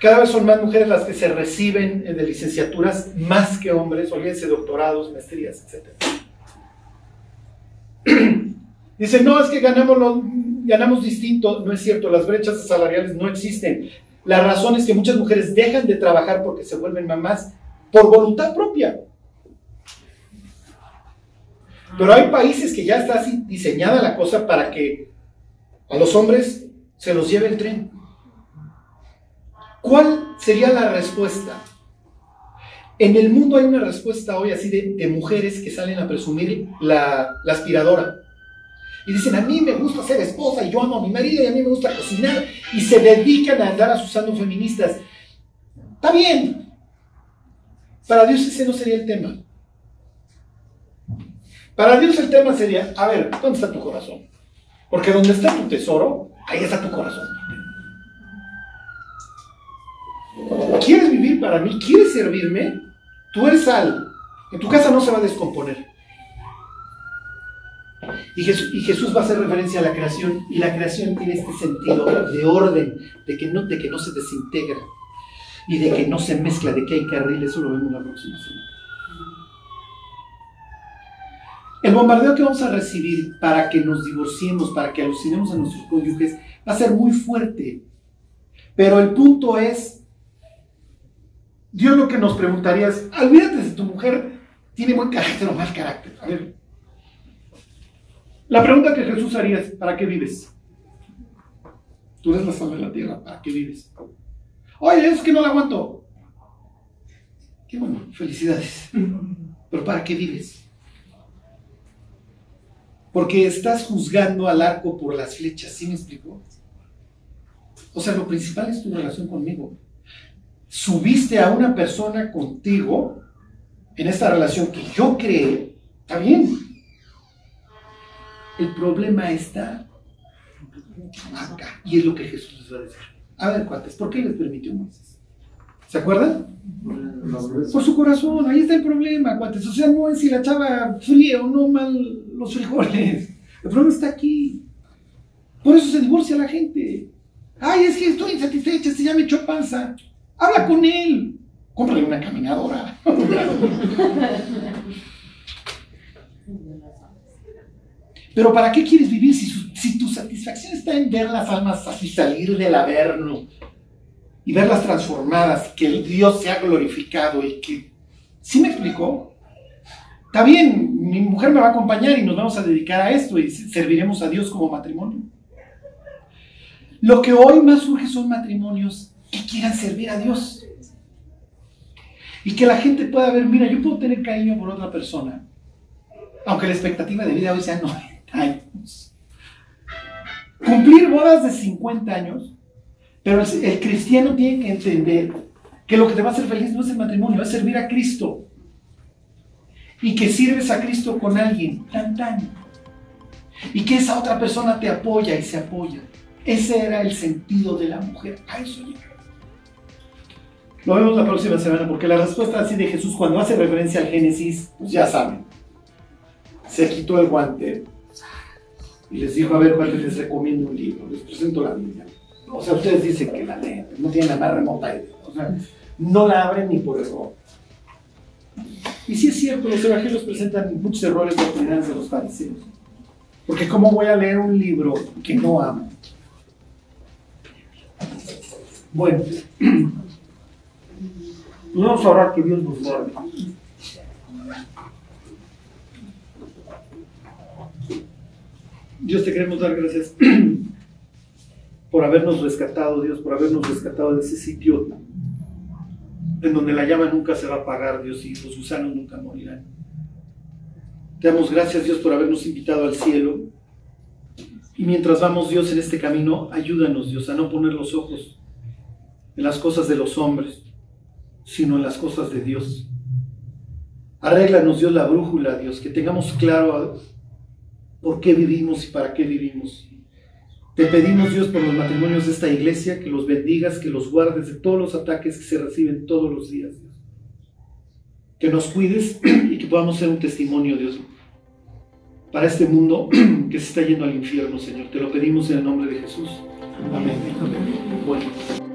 Cada vez son más mujeres las que se reciben de licenciaturas más que hombres, olvídense doctorados, maestrías, etc. Dicen, no, es que ganamos, lo, ganamos distinto. No es cierto, las brechas salariales no existen. La razón es que muchas mujeres dejan de trabajar porque se vuelven mamás por voluntad propia. Pero hay países que ya está así diseñada la cosa para que a los hombres se los lleve el tren. ¿Cuál sería la respuesta? En el mundo hay una respuesta hoy así de, mujeres que salen a presumir la aspiradora. Y dicen, a mí me gusta ser esposa y yo amo a mi marido y a mí me gusta cocinar. Y se dedican a andar asusando feministas. Está bien. Para Dios ese no sería el tema. Para Dios el tema sería, a ver, ¿dónde está tu corazón? Porque donde está tu tesoro, ahí está tu corazón. ¿Quieres vivir para mí? ¿Quieres servirme? Tú eres sal. En tu casa no se va a descomponer. Y Jesús, va a hacer referencia a la creación, y la creación tiene este sentido de orden, de que no, de que no se desintegra, y de que no se mezcla, de que hay carriles, eso lo vemos la próxima semana. El bombardeo que vamos a recibir para que nos divorciemos, para que alucinemos a nuestros cónyuges, va a ser muy fuerte. Pero el punto es, Dios lo que nos preguntaría es, olvídate si tu mujer tiene buen carácter o mal carácter. A ver, la pregunta que Jesús haría es, ¿para qué vives? Tú eres la sal de la tierra, ¿para qué vives? Oye, es que no la aguanto. Qué bueno, felicidades. Pero ¿para qué vives? Porque estás juzgando al arco por las flechas, ¿sí me explico? O sea, lo principal es tu relación conmigo. Subiste a una persona contigo en esta relación que yo creé, está bien. El problema está acá. Y es lo que Jesús les va a decir. A ver, cuates, ¿por qué les permitió Moisés? ¿Se acuerdan? Por su corazón, ahí está el problema, cuates. O sea, no es si la chava fría o no mal los frijoles. El problema está aquí. Por eso se divorcia la gente. Ay, es que estoy insatisfecha, se ya me echó panza. Habla con él. Cómprale una caminadora. Pero ¿para qué quieres vivir si, si tu satisfacción está en ver las almas así salir del averno y verlas transformadas, que el Dios sea glorificado y que... ¿Sí me explicó? Está bien, mi mujer me va a acompañar y nos vamos a dedicar a esto y serviremos a Dios como matrimonio. Lo que hoy más surge son matrimonios que quieran servir a Dios. Y que la gente pueda ver, mira, yo puedo tener cariño por otra persona, aunque la expectativa de vida hoy sea 90 años. Cumplir bodas de 50 años, pero el, el cristiano tiene que entender que lo que te va a hacer feliz no es el matrimonio, es servir a Cristo. Y que sirves a Cristo con alguien, tan tan. Y que esa otra persona te apoya y se apoya. Ese era el sentido de la mujer. A eso llega. Lo vemos la próxima semana, porque la respuesta así de Jesús, cuando hace referencia al Génesis, pues ya saben. Se quitó el guante y les dijo, a ver, cuál les recomiendo un libro, les presento la Biblia. O sea, ustedes dicen que la leen, no tienen la más remota idea. O sea, no la abren ni por error. Y sí es cierto, los evangelios presentan muchos errores doctrinales de los fariseos. Porque ¿cómo voy a leer un libro que no amo? Bueno, vamos a orar que Dios nos guarde. Dios te queremos dar gracias por habernos rescatado, Dios, por habernos rescatado de ese sitio en donde la llama nunca se va a apagar, Dios, y los gusanos nunca morirán. Te damos gracias, Dios, por habernos invitado al cielo. Y mientras vamos, Dios, en este camino, ayúdanos, Dios, a no poner los ojos en las cosas de los hombres, sino en las cosas de Dios. Arréglanos, Dios, la brújula, Dios, que tengamos claro por qué vivimos y para qué vivimos. Te pedimos, Dios, por los matrimonios de esta iglesia, que los bendigas, que los guardes de todos los ataques que se reciben todos los días, Dios. Que nos cuides y que podamos ser un testimonio, Dios, para este mundo que se está yendo al infierno, Señor. Te lo pedimos en el nombre de Jesús. Amén. Amén. Bueno.